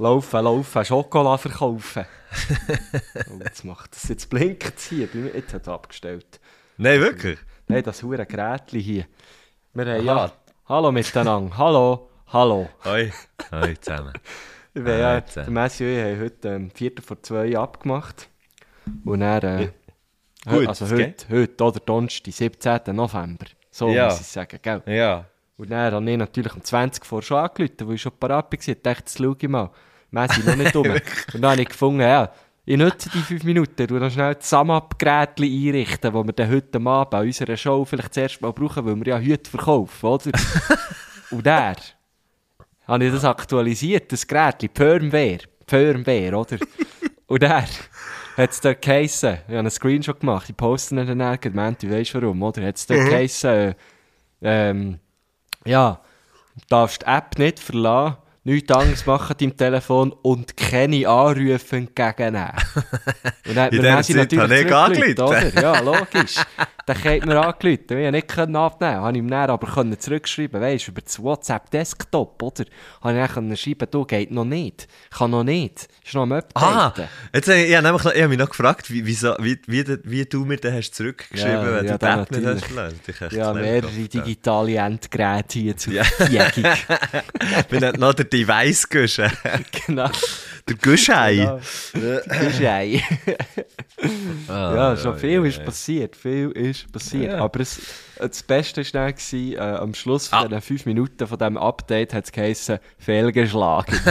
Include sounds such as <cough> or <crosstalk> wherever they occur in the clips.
Laufen, laufen, Schokolade verkaufen. <laughs> oh, jetzt macht das. Jetzt blinkt es hier. Jetzt hat es abgestellt. Nein, wirklich? Nein, das hure Gerätchen hier. Wir haben ja... Hallo miteinander. Hallo. Hallo. Hoi. Hoi zusammen. <laughs> Wir haben ja, der Messi und ich haben heute ähm, Viertel vor zwei abgemacht. Und dann... Äh, Ja. Gut, also heute, heute, oder Donnerstag, 17. November. So Ja. muss ich sagen, gell? Ja. Und dann habe ich natürlich um 20 vor schon angerufen, weil ich schon parat war. Ich dachte, jetzt schau ich mal. Messi noch nicht um. <laughs> und dann habe ich gefunden, ja, ich nutze die fünf Minuten, du noch schnell das Samab-Gerät einrichten, das wir dann heute Abend an unserer Show vielleicht zuerst mal brauchen, weil wir ja heute verkaufen, oder? <laughs> und der habe ich das aktualisiert, das Gerät, Firmware, Firmware, oder? <laughs> und der hat es dort geheissen, ich habe einen Screenshot gemacht, ich poste ihn dann irgendwann, du weißt warum, oder? Hat es dort geheissen, äh, ähm, ja, darfst die App nicht verlassen, nichts anderes machen deinem Telefon und keine Anrufe entgegennehmen. <laughs> Und dann In mir dieser Messi Zeit natürlich habe ich angerufen. Ja, logisch. Dann hat mir angerufen. Ich konnte nicht abnehmen. Habe ich ihm dann aber können zurückschreiben, weißt du, über das WhatsApp-Desktop, oder? Habe ich dann schreiben, du, geht noch nicht. Kann noch nicht. Ist noch am Ah, Updaten. jetzt, habe ich, habe nämlich ich habe mich noch gefragt, wie, wieso, wie, wie, wie, wie du mir den hast zurückgeschrieben Ja, wenn ja, du App nicht hast verlassen. Ich Ja, mehrere gedacht, digitale Endgeräte hier zur Ja. Ich <laughs> bin noch der Device-Gusche. <laughs> genau. Der Guschei. Genau. Das ist ein. ja, schon viel ist passiert. Viel ist passiert. Ja. Aber es, das Beste war dann, gewesen, äh, am Schluss von Ah. diesen fünf Minuten von diesem Update hat es geheißen, fehlgeschlagen. <laughs>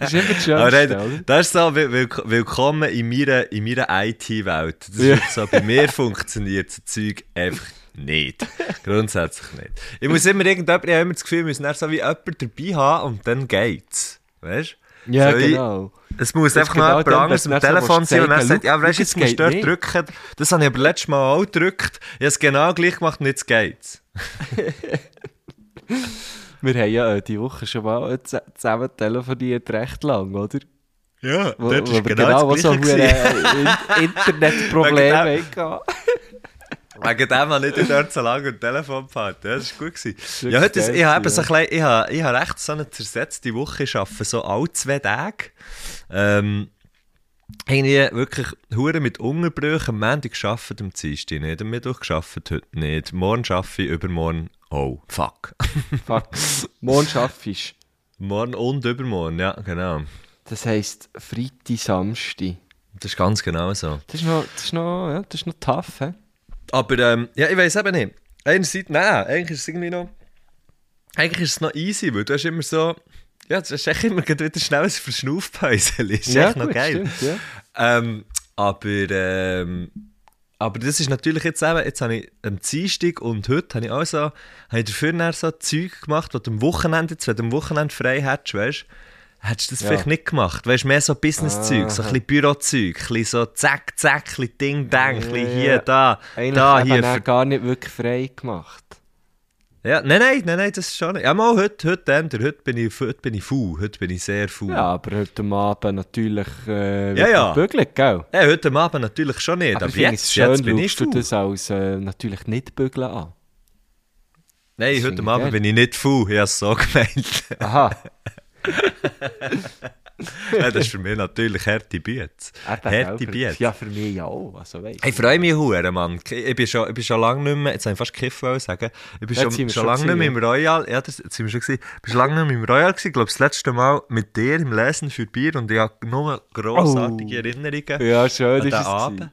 das ist immer das Schönste, das ist so, will- will- willkommen in meiner, in meiner IT-Welt. Das ist Ja. wirklich so, bei mir funktioniert das Zeug einfach nicht. Grundsätzlich nicht. Ich muss immer irgendjemand, ich habe immer das Gefühl, wir müssen dann so wie jemanden dabei haben und dann geht's. Weißt du? Ja, so genau. Es muss Das einfach genau noch jemand anderes am so Telefon sein und zeigen, sagt, ja, weißt du, jetzt musst du drücken. Das habe ich aber letztes Mal auch gedrückt. Ich habe es genau gleich gemacht und jetzt geht's. <laughs> Wir haben ja äh, die Woche schon mal zusammen telefoniert, recht lang, oder? Ja, Wo, dort wo ist genau, genau das so äh, <laughs> In- Internetprobleme hatten. Wegen dem habe ich nicht dort so lange am Telefon gehabt. Ja, Das war gut. Gewesen. Ja, heute, ist- ich habe so ein bisschen, ich habe, ich habe recht so eine zersetzte Woche arbeiten, so alle zwei Tage. Ähm, irgendwie wirklich hure mit Unterbrüchen. Am Montag gearbeitet, am Dienstag nicht, am Mittwoch gearbeitet, heute nicht. Morgen arbeite ich, übermorgen, oh, fuck. Fuck. Morgen schaffst Morgen und übermorgen, ja, genau. Das heisst Freitag, Samstag. Das ist ganz genau so. Das ist noch, das ist noch, ja, das ist noch tough, hä? Aber ähm, ja, ich weiß eben nicht. Einerseits, nein, eigentlich ist es irgendwie noch. Eigentlich ist es noch easy, weil du hast immer so. Ja, du hast echt immer wieder schnell ein Verschnaufpäusel. <laughs> Ist echt noch geil. stimmt, ja. Ähm, aber, ähm, aber das ist natürlich jetzt eben, jetzt habe ich am Dienstag und heute habe ich auch so, habe ich dafür so Zeug gemacht, wo du am Wochenende, jetzt, wenn du am Wochenende frei hättest, weißt du, hättest du das Ja. vielleicht nicht gemacht. Weißt du, mehr so Business-Zeug, so ein bisschen Bürozeug, ein bisschen so zack, zack, ein Ding, Dang, ein bisschen hier, Ja. da, Eigentlich da, hier. Für, gar nicht wirklich frei gemacht. ja, nein, nein, nein, nein, das ist schon nicht. Ja, mal heute, heute, heute, heute bin ich, heute bin ich faul, heute bin ich sehr faul. Ja, aber heute Abend natürlich äh, Ja, ja. bügelt, gell? Ja, heute Abend natürlich schon nicht, Aber, aber, jetzt, schön, jetzt bin ich schaust du faul. das als äh, natürlich nicht bügeln an. Nein, Das heute Abend geil. bin ich nicht faul, ich habe es so <laughs> gemeint. Aha. Ja, das ist für mich natürlich harte. Eben, Harte? Biets. Ja, für mich ja auch. Also, weißt Ich freue mich hure, Mann. Ich bin schon, ich bin schon lange nicht mehr, jetzt habe ich fast wollen sagen, ich bin schon, schon schon lange nicht mehr im Royal, ja, das sind wir schon gewesen, ich bin schon lange nicht mehr im Royal gewesen, ich glaube das letzte Mal mit dir im Lesen für Bier und ich habe nur grossartige Oh. Erinnerungen Ja, schön an ist den. Abend. gewesen.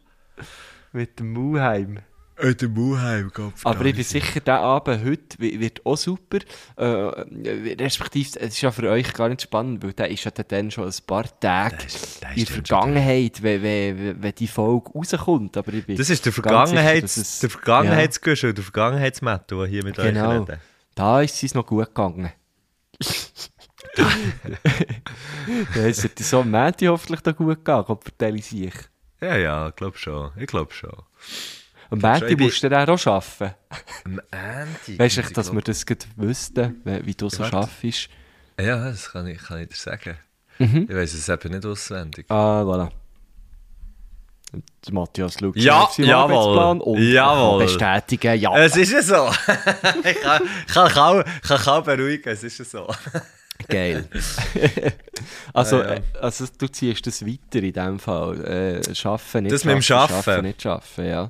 Mit dem Muheim. Äh, der Muheim, Gott Aber ich bin sicher, der Abend heute wi- wird auch super. Äh, respektive, es ist ja für euch gar nicht spannend, weil der ist ja dann schon ein paar Tage ist- der ist in der Vergangenheit, wenn, wenn, wenn die Folge rauskommt. Aber ich bin Das ist der Vergangenheits, sicher, es- der Vergangenheitsgüsche und der Vergangenheitsmetto, der hier mit euch Genau. reden. Da ist es noch gut gegangen. <laughs> Ja, es sollte so am Montag hoffentlich da gut gehen, kommt verteile ich. Ja, ja, ich glaube schon. Ich glaube schon. Am Montag musst du dann auch arbeiten. Am Ende. <laughs> Weißt du, dass wir das wüssten, wie du so schaffst? Ja, das kann ich, kann ich dir sagen. Mhm. Ich weiß es eben nicht auswendig. Ah, voilà. Der Matthias schaut Ja, auf seinen jawohl, Arbeitsplan und jawohl. kann bestätigen, ja. Es ist ja so. <laughs> ich kann, kann, kann kaum beruhigen, es ist ja so. <laughs> Geil. also, Ja, ja. äh, also, du ziehst das weiter in dem Fall. Äh, schaffen, nicht Das mit dem schaffen, Schaffen. schaffen, nicht schaffen, ja.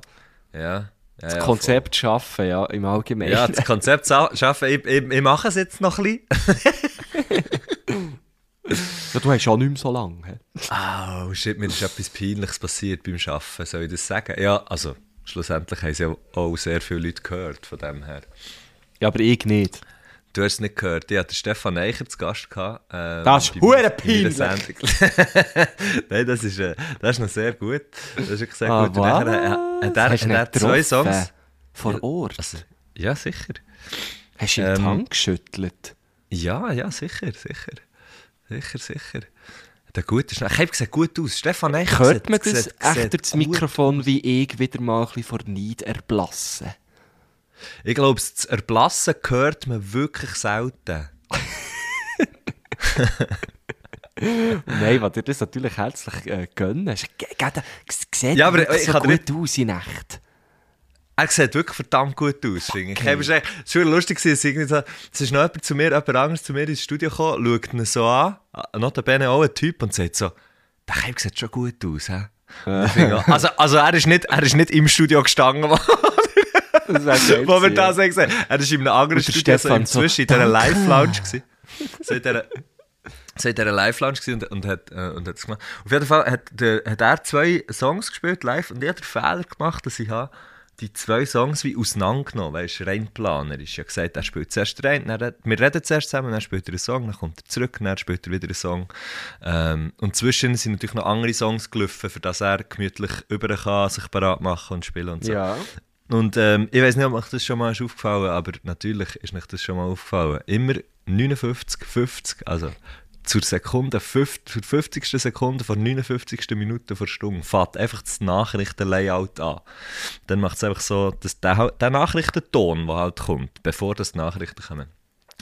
Ja. ja Das ja, Konzept schaffen, ja, im. Allgemeinen. Ja, das Konzept schaffen, ich, ich, ich mache es jetzt noch ein bisschen. <laughs> Ja, du hast auch nicht mehr so lange. Oh shit, mir ist etwas Peinliches passiert beim Arbeiten, soll ich das sagen? Ja, also, schlussendlich haben sie ja auch sehr viele Leute gehört von dem her. Ja, aber ich nicht. Du hast es nicht gehört. Ich hatte Stefan Eicher zu Gast. Gehabt, ähm, Das ist hure peinlich. <laughs> Nein, das ist, äh, das ist noch sehr gut. Das ist wirklich sehr Ah, gut. Und nachher, äh, er, Hast du hat er ihn zwei? Songs. Vor Ort? Also, ja, sicher. Hast du ihm ähm, die Hand geschüttelt? Ja, ja, sicher, sicher. Sicher, sicher. Der gute Schnee. Ich habe gesagt, gut aus. Stefan Eicher Hört man das sieht- das gut Mikrofon, wie ich wieder mal ein bisschen vor Neid erblasse? Ich glaube, das Erblassen hört man wirklich selten. <laughs> Nein, was dir das natürlich herzlich äh, gönnen. Sieht Ja, aber ich so kann gut aus in Echt. Er sieht wirklich verdammt gut aus, finde ich. Es war schon lustig, so, es ist noch jemand zu mir, jemand anderes zu mir ins Studio gekommen, schaut ihn so an, äh, notabene auch ein Typ, und sagt so, der Keib sieht schon gut aus, <laughs> finde, Also, also er, ist nicht, er ist nicht im Studio gestanden, wo, wir das gesehen haben. Er ist in einem anderen Studio, so Stefan im so, Zwischen, in dieser. Live-Lounge. So in dieser... So in dieser Live-Lounge und, und, hat, äh, und hat das gemacht. Auf jeden Fall hat, der, hat er zwei Songs gespielt live und ich habe den Fehler gemacht, dass ich habe die zwei Songs wie auseinandergenommen weißt du, rein planerisch. Ich habe gesagt, er spielt zuerst rein, dann, wir reden zuerst zusammen, dann spielt er einen Song, dann kommt er zurück, dann spielt er wieder einen Song. Ähm, und zwischen sind natürlich noch andere Songs gelaufen, für das er gemütlich über kann, sich parat machen und spielen und so. Ja. Und ähm, ich weiß nicht, ob euch das schon mal ist aufgefallen aber natürlich ist euch das schon mal aufgefallen. Immer 59, 50, also zur Sekunde, 50, zur 50. Sekunde vor 59. Minute vor Stunde fährt einfach das Nachrichtenlayout an. Dann macht es einfach so, dass der, der Nachrichtenton, der halt kommt, bevor das die Nachrichten kommen.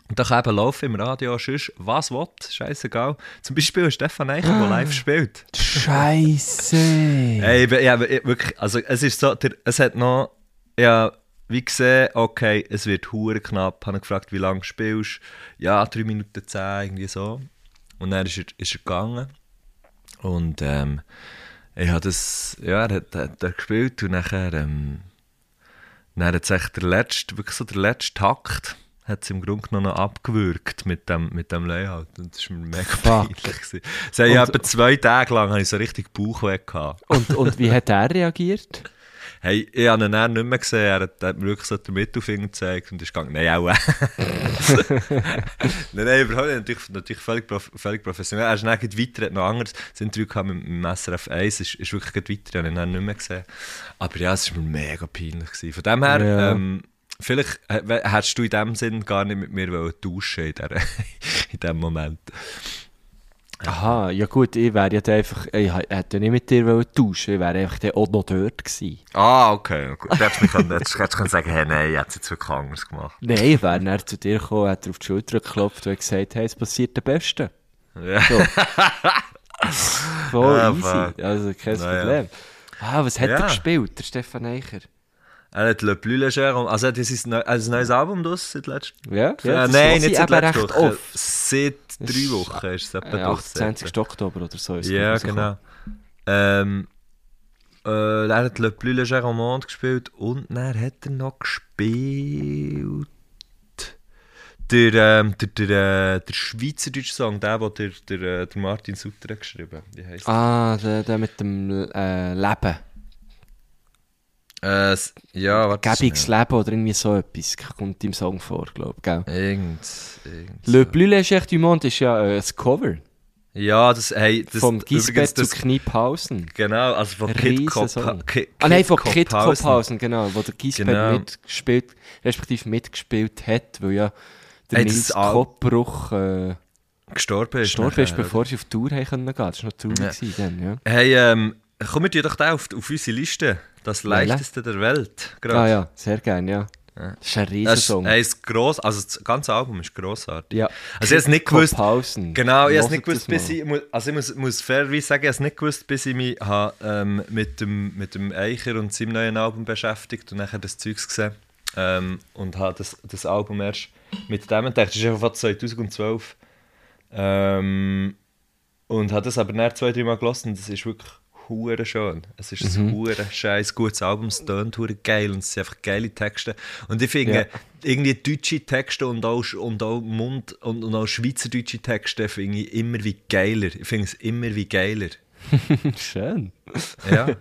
Und da kann eben laufen im Radio sonst, was will, scheißegal. Zum Beispiel Stefan Eicher, der live spielt. Scheiße. Ey, ich, wirklich, also es ist so, der, es hat noch, ja, wie gesehen, okay, es wird hure knapp, habe gefragt, wie lange spielst Ja, 3 Minuten 10, irgendwie so. Und dann ist er, ist er gegangen und ähm, ich habe das, ja, er hat, hat er gespielt und nachher, ähm, dann hat es echt der letzte, wirklich so der letzte Takt, hat es im Grunde genommen noch abgewürgt mit dem, mit dem Layout. Und das war mir mega peinlich. Es hat Und- etwa zwei Tage lang habe ich so richtig Bauchweh gehabt. Und, und wie hat er reagiert? <laughs> Hey, ich habe ihn dann nicht mehr gesehen. Er hat, hat mir wirklich so den Mittelfinger gezeigt und ist gegangen. Nein, auch. <laughs> nein, nein, überhaupt nicht. Natürlich, natürlich völlig, prof, völlig professionell. Er ist dann weiter, hat noch anderes. Das Interview gehabt mit, dem SRF 1 ist, ist wirklich weiter. Ich habe ihn dann nicht mehr gesehen. Aber ja, es war mir mega peinlich. Gewesen. Von dem her, Ja. ähm, vielleicht äh, hättest du in dem Sinn gar nicht mit mir tauschen in, dieser, <laughs> in dem Moment. Aha, ja gut, ich wäre ja dann einfach, ich hätte ja nicht mit dir tauschen, ich wäre einfach noch dort gewesen. Ah, okay. Gut. Du hättest können, hättest, können sagen, hey, nein, ich hätte es jetzt wirklich anders gemacht. Nein, ich wäre dann zu dir gekommen, dir auf die Schulter geklopft und gesagt, hey, es passiert der Beste. Ja. So. <laughs> Voll Ja, easy, also kein. Problem. Ah, was hat Ja. er gespielt, der Stefan Eicher? Er hat Le Plus Léger, also hat sein neu, also ein neues Album draus seit letztem Ja, ja, das Nein, nicht ich seit letzter Woche. oft. Seit Das drei ist, Wochen ist es etwa Äh, draus. 28. Oktober oder so ist es Ja, genau. Ähm, äh, er hat Le Plus Léger au Monde gespielt und dann hat er noch gespielt. Der, ähm, der, der, äh, der schweizerdeutsche Song, der, den der, der, äh, der Martin Sutter hat geschrieben heisst Ah, der, der mit dem äh, Leben. Äh, ja, warte. Gäbiges Leben oder irgendwie so etwas kommt im Song vor, glaube ich. gell? Irgend, irgend Le. Plus Léger du Monde ist ja äh, ein Cover Ja, das, hey, das, vom Gisbert zu das, Kniephausen. Genau, also von Kid. Ki- Ah nein, von Kid Kophausen. Kophausen, genau, wo der Gisbert Genau. mitgespielt, respektive mitgespielt hat, weil ja der Hey, Nils Koppbruch äh, gestorben ist. Gestorben ist, bevor sie auf Tour haben können gehen. Das war noch traurig Ja. dann, ja. Hey, ähm, komm, wir doch da auf, auf unsere Liste. Das leichteste der Welt. gerade. Ah ja, sehr gerne, ja. Ja. Das ist ein Das Riesensong. hey, ist gross, also das ganze Album ist grossartig. ja. Also ich hab's nicht gewusst. Kopfhausen. Genau, ich habe nicht gewusst, das bis ich, also ich muss, muss fairerweise sagen, ich habe nicht gewusst, bis ich mich habe, ähm, mit, dem, mit dem Eicher und seinem neuen Album beschäftigt und nachher das Zeugs gesehen ähm, und habe das, das Album erst mit dem entdeckt. Das ist einfach von 2012 ähm, und habe das aber nach zwei, drei Mal gelassen und das ist wirklich hure schön. Es ist ein hure scheiß gutes Album, es tönt hure geil und es sind einfach geile Texte. Und ich finde, Ja. irgendwie deutsche Texte und auch, und auch Mund- und, und auch schweizerdeutsche Texte finde ich immer wie geiler. Ich finde es immer wie geiler. <laughs> Schön. Ja. <laughs>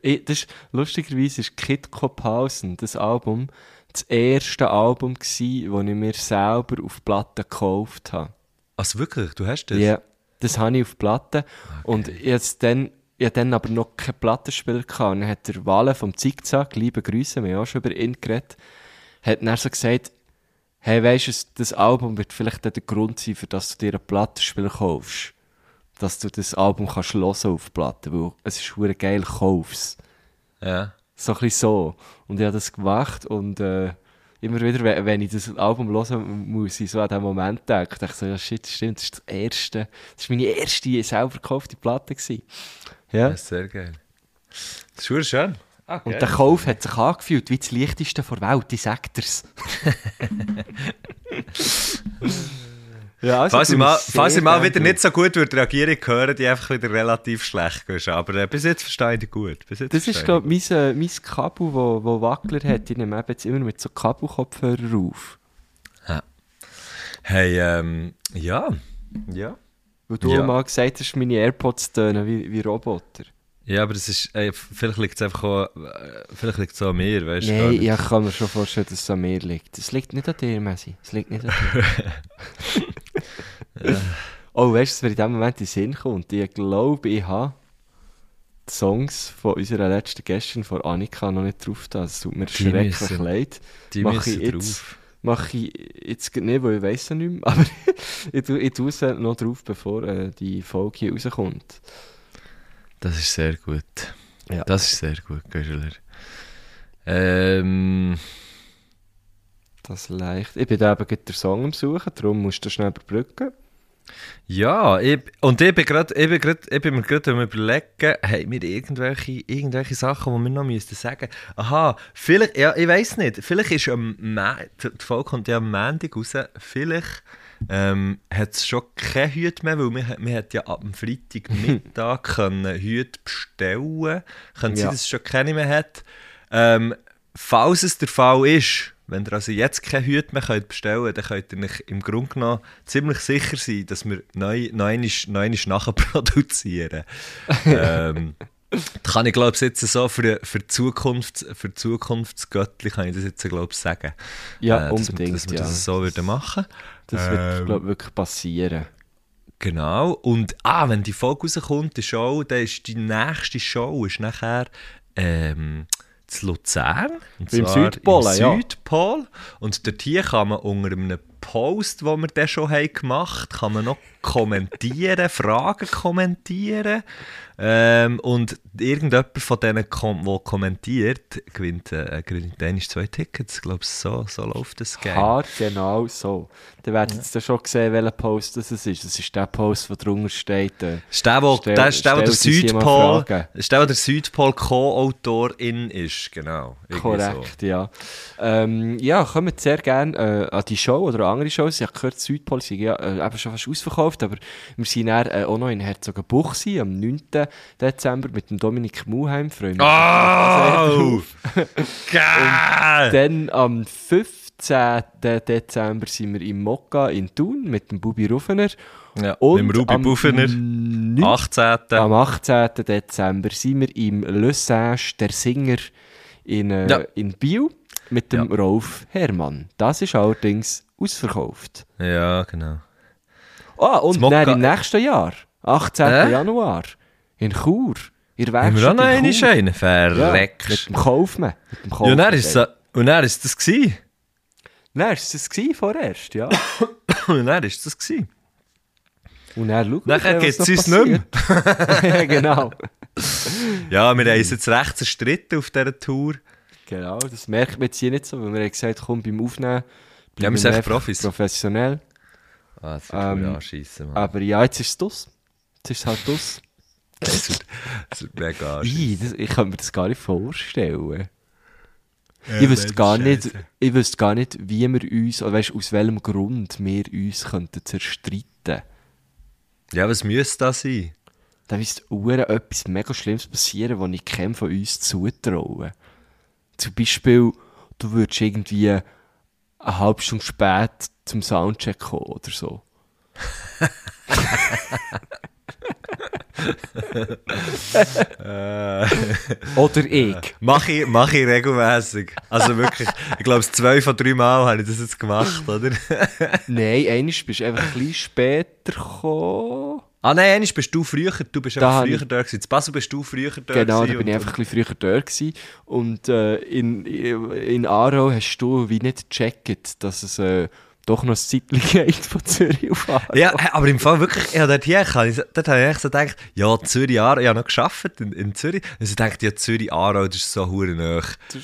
Ich, das ist, lustigerweise ist Kid Kopphausen, das Album, das erste Album gsi, das ich mir selber auf Platte gekauft habe. also wirklich, du hast das? Ja, das habe ich auf Platte. Und jetzt dann, ich hatte dann aber noch keinen Plattenspieler gehabt. Und dann hat der Wale vom Zickzack, liebe Grüße, wir haben auch schon über ihn geredet, hat dann so gesagt, hey, weisst du, das Album wird vielleicht der Grund sein, für dass du dir einen Plattenspieler kaufst. Dass du das Album kannst hören auf Platte, weil es ist hure geil, kauf's. ja. So ein bisschen so. Und ich habe das gemacht und äh, immer wieder, wenn, ich das Album hören muss, ich so an diesen Moment denken, dachte ich so, ja shit, stimmt, das ist das erste, das ist meine erste selber gekaufte Platte gewesen. Ja. Das ist sehr geil. Das ist schön. Ah, Und der Kauf hat sich angefühlt wie das leichteste der Welt, sag dir's. <laughs> ja, also Falls ich mal, falls ich mal wieder nicht so gut würde reagieren, hören die einfach wieder relativ schlecht. gehst. Aber äh, bis jetzt verstehe ich dich gut. Bis jetzt Das ist, glaube ich, mein, äh, mein Kabel, wo, wo Wackler hat. Ich nehme jetzt immer mit so Kabelkopfhörer auf. dich. Hey, ähm, ja. Ja. Weil du Ja. mal gesagt hast, meine AirPods tönen wie, wie Roboter. Ja, aber das ist, ey, vielleicht liegt es einfach auch, äh, vielleicht liegt es an mir, weißt du? Nein, ich kann mir schon vorstellen, dass es an mir liegt. Es liegt nicht an dir, Messi. Es liegt nicht an dir. <laughs> <laughs> Oh, weißt du, was mir in dem Moment in den Sinn kommt? Ich glaube, ich habe die Songs von unserer letzten Gästin, von Annika, noch nicht drauf da. Es tut mir Die schrecklich müssen- leid. Die Mach müssen ich jetzt- drauf. Mache ich jetzt nicht, weil ich weiss ja nicht mehr. <laughs> Aber ich tue, ich tue es noch drauf, bevor äh, die Folge hier rauskommt. Das ist sehr gut. Ja. Das ist sehr gut, Göschler. Ähm, Das leicht. Ich bin eben gerade den Song am Suchen, darum musst du schnell überbrücken. Ja, ich, und ich bin, grad, ich, bin grad, ich bin mir gerade am überlegen, haben wir irgendwelche, irgendwelche Sachen, die wir noch müssten sagen Aha, vielleicht, ja, ich weiß nicht, vielleicht ist am die Folge kommt ja am Montag raus, vielleicht ähm, hat es schon keine Hüte mehr, weil wir, wir hat ja ab dem Freitagmittag <laughs> können Hüte bestellen Kann sein, Ja. dass es schon keine mehr hat. Ähm, falls es der Fall ist, wenn ihr also jetzt keine Hüte mehr könnt bestellen könnt, dann könnt ihr euch im Grunde genommen ziemlich sicher sein, dass wir neu, neunisch, neunisch nachproduzieren. <laughs> ähm, das kann ich glaube ich jetzt so für, für die Zukunft, für Zukunftsgöttli kann ich das jetzt glaube ich sagen. Ja, Äh, dass wir- unbedingt. Dass wir ja. das so würden machen. Das wird, Ähm, glaube ich, wirklich passieren. Genau. Und ah, wenn die Folge rauskommt, die Show, dann ist die nächste Show ist nachher ähm, zu Luzern. Und Im zwar Südpol, im ja. Südpol. Und dort hier kann man unter einem Post, den wir dann schon haben gemacht haben, kann man noch kommentieren, <laughs> Fragen kommentieren. Ähm, und irgendjemand von denen, kom der kommentiert, gewinnt, äh, gewinnt dann zwei Tickets. Ich glaube, so, so läuft das Game. Haar genau so. Dann werdet ihr dann schon sehen, welcher Post das ist. Das ist der Post, der drunter steht. Äh, Das ist der, wo, Stell- der, ist der, wo der Südpol, ist der, wo der Südpol Co-Autorin ist, genau. Korrekt, ja. Ähm, ja, kommt sehr gerne äh, an die Show oder an andere Shows. Ich habe gehört, Südpol sind ja äh, eben schon fast ausverkauft, aber wir sind dann, äh, auch noch in Herzogenbuchsee am 9. Dezember mit dem Dominik Muheim. Freuen wir Oh! Geil! <laughs> Dann am 15. Dezember sind wir im Mokka in Thun mit dem Bubi Ruffener. Ja, Und mit dem Ruby am Buffener, 9. 18. Am 18. Dezember sind wir im Le Sage, der Singer, in, äh, Ja. in Biel mit dem Rolf Herrmann. Das ist allerdings ausverkauft. Ja, genau. Ah, und dann im nächsten Jahr, 18. Äh? Januar, in Chur. Ihr Haben wir auch noch einen Schein? Ja, Verreckst. mit dem Kaufmann. Mit dem Ja, und dann ist Kaufmann. es, und dann ist das gewesen. Ist es gewesen vorerst, ja. <coughs> Und dann ist das gewesen. Und dann schauen wir, Nachher geht's noch uns nicht mehr. ja, <laughs> genau. <laughs> Ja, wir haben uns jetzt recht zerstritten auf dieser Tour. Genau, das merkt man jetzt hier nicht so, weil wir haben gesagt, komm, beim Aufnehmen Ja, wir sind Profis. professionell. Ah, das wird Ähm, anschiessen, Mann. Aber ja, jetzt ist es dus. Jetzt ist es halt dus. <laughs> Das wird, das wird mega. Ih, das, ich kann mir das gar nicht vorstellen. ich wüsste gar nicht, ich wüsste gar nicht, wie wir uns, oder weißt, aus welchem Grund wir uns könnten zerstreiten. Ja, was müsste das sein? Da müsste Uhren etwas mega Schlimmes passieren, was ich keinem von uns zutrauen. Zum Beispiel, du würdest irgendwie eine halbe Stunde spät zum Soundcheck kommen oder so. oder ich. Mach ich, mach ich regelmäßig. Also wirklich, ich glaube, zwei von drei Mal habe ich das jetzt gemacht, oder? Nein, einmal bist du einfach ein bisschen später gekommen. Ah nein, einmal bist du früher, du bist Da früher ich- da gewesen. In Basel bist du früher da Genau, da bin ich einfach ein bisschen früher da gewesen. Und äh, in, in Aarau hast du wie nicht gecheckt, dass es äh, doch noch ein Zeitchen <laughs> von Zürich auf Aarau. Ja, hey, aber im Fall wirklich, ja, dort hier, dort habe ich echt so gedacht, ja, Zürich, Aarau, ich habe noch gearbeitet in, in Zürich. Und ich dachte, ja, Zürich, Aarau, das ist so hure. Da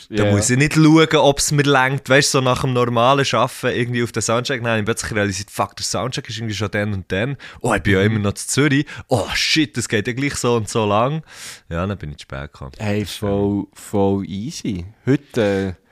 ja. muss ich nicht schauen, ob es mir lenkt, weißt du, so nach dem normalen Arbeiten irgendwie auf den Soundcheck. Nein, ich plötzlich realisiert, fuck, der Soundcheck ist irgendwie schon dann und dann. Oh, ich bin ja immer noch zu Zürich. Oh, shit, das geht ja gleich so und so lang. Ja, dann bin ich zu spät gekommen. Hey, voll, voll easy. Heute, äh,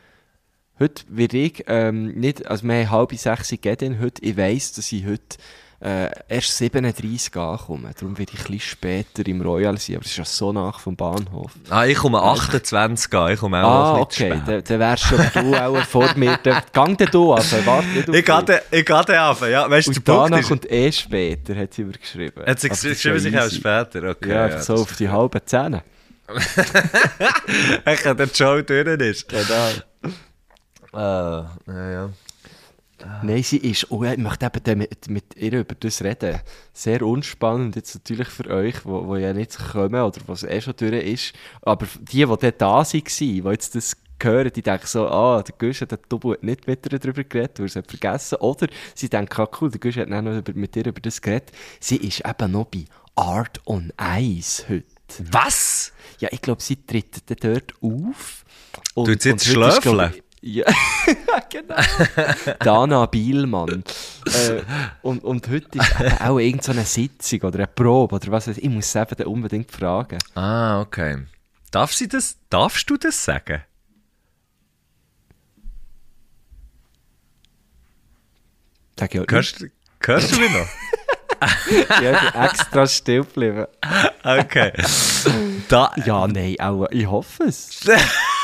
heute werde ich ähm, nicht, also wir haben halb sechs gegeben heute. Ich weiss, dass ich heute äh, erst 37 ankomme. Darum werde ich ein bisschen später im Royal sein, aber es ist ja so nach vom Bahnhof. Ah, ich komme 28 an, ich komme auch Ah, okay, dann, dann wärst schon du auch vor mir. Dann, gang dann du, also warte nicht <laughs> auf Ich gehe ich gehe dann runter, ja. Weißt du, der Punkt danach ist... kommt eh später, hat sie übergeschrieben. Hat sie ist geschrieben, ja sich auch später, okay. Ja, einfach so auf die halben Zähne. <laughs> Ich kann der Show durch ist. Genau. Ah, ja, ja. Nein, sie ist, oh, ich möchte eben mit, mit ihr über das reden. Sehr unspannend jetzt natürlich für euch, wo, wo ja nicht kommen oder was eh schon durch ist. Aber die, die dann da waren, die jetzt das hören, die denken so, ah, der Gusch hat hat nicht mit ihr darüber geredet, weil er es hat vergessen. Oder sie denken, ah, cool, der Gusch hat noch über, mit ihr über das geredet. Sie ist eben noch bei Art on Ice heute. Was? Ja, ich glaube, sie tritt dort auf. Und, Tut sie jetzt schlöfeln? Ja, <laughs> genau. Dana Bielmann. äh, und, und heute ist eben auch irgendeine so eine Sitzung oder eine Probe oder was weiß ich. Ich muss sie eben unbedingt fragen. Ah, okay. Darf sie das, darfst du das sagen? Sag ich Hörst, hörst du mich noch? <laughs> Ja, ich bin extra still geblieben. Okay. Da, Ja, nein, auch, ich hoffe es. <laughs>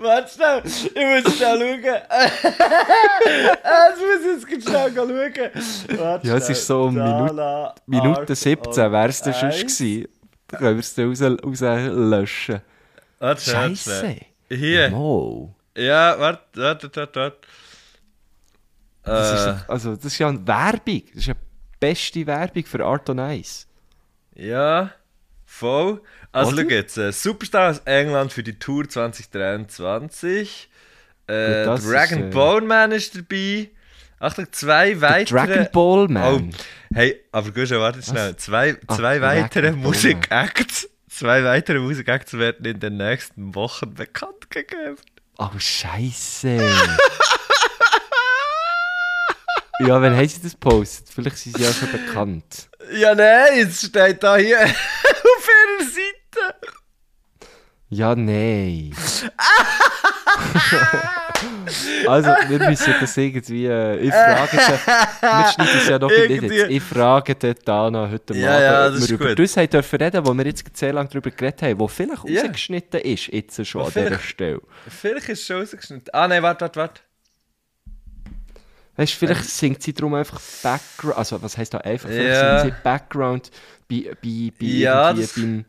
Warte schnell, ich muss schnell schauen. <laughs> Jetzt muss ich jetzt schnell schauen. Warte Ja, es ist so um Minute, Minute Art 17 wäre es on schon gewesen. Dann können wir es dann raus, rauslöschen. Warte schnell. Hier. Mo. Ja, warte, warte, warte, warte. Das ist, Äh, doch- also, das ist ja eine Werbung. Das ist ja beste Werbung für Art on Ice. Ja, voll. Also schau jetzt, äh, Superstar aus England für die Tour 2023. Äh, Gut, Dragon ist, äh, Ball Man ist dabei. Achtung, zwei weitere... Dragon Ball Oh, Man. hey, aber Guschen, warte schnell. Zwei, Ah, zwei Dragon weitere Musikacts... Zwei weitere Musikacts werden in den nächsten Wochen bekannt gegeben. Oh, Scheiße. <laughs> ja, wenn haben sie das postet? Vielleicht sind sie ja schon bekannt. Ja, nein, es steht da hier. <laughs> Ja, nein. <laughs> also, wir müssen das irgendwie. Äh, ich frage sie. Wir schneiden es ja noch nicht jetzt. Ich frage den Dana heute Ja, Abend, ja, ob wir über gut. das haben dürfen reden, wo wir jetzt sehr lange darüber geredet haben, wo vielleicht Ja. rausgeschnitten ist, jetzt schon an dieser Stelle. Vielleicht ist es schon rausgeschnitten. Ah, nein, warte, warte, warte. Weißt du, vielleicht singt sie darum einfach Background. Also, was heisst da einfach? Vielleicht Ja. singt sie Background bei, bei, bei, Ja, das- beim,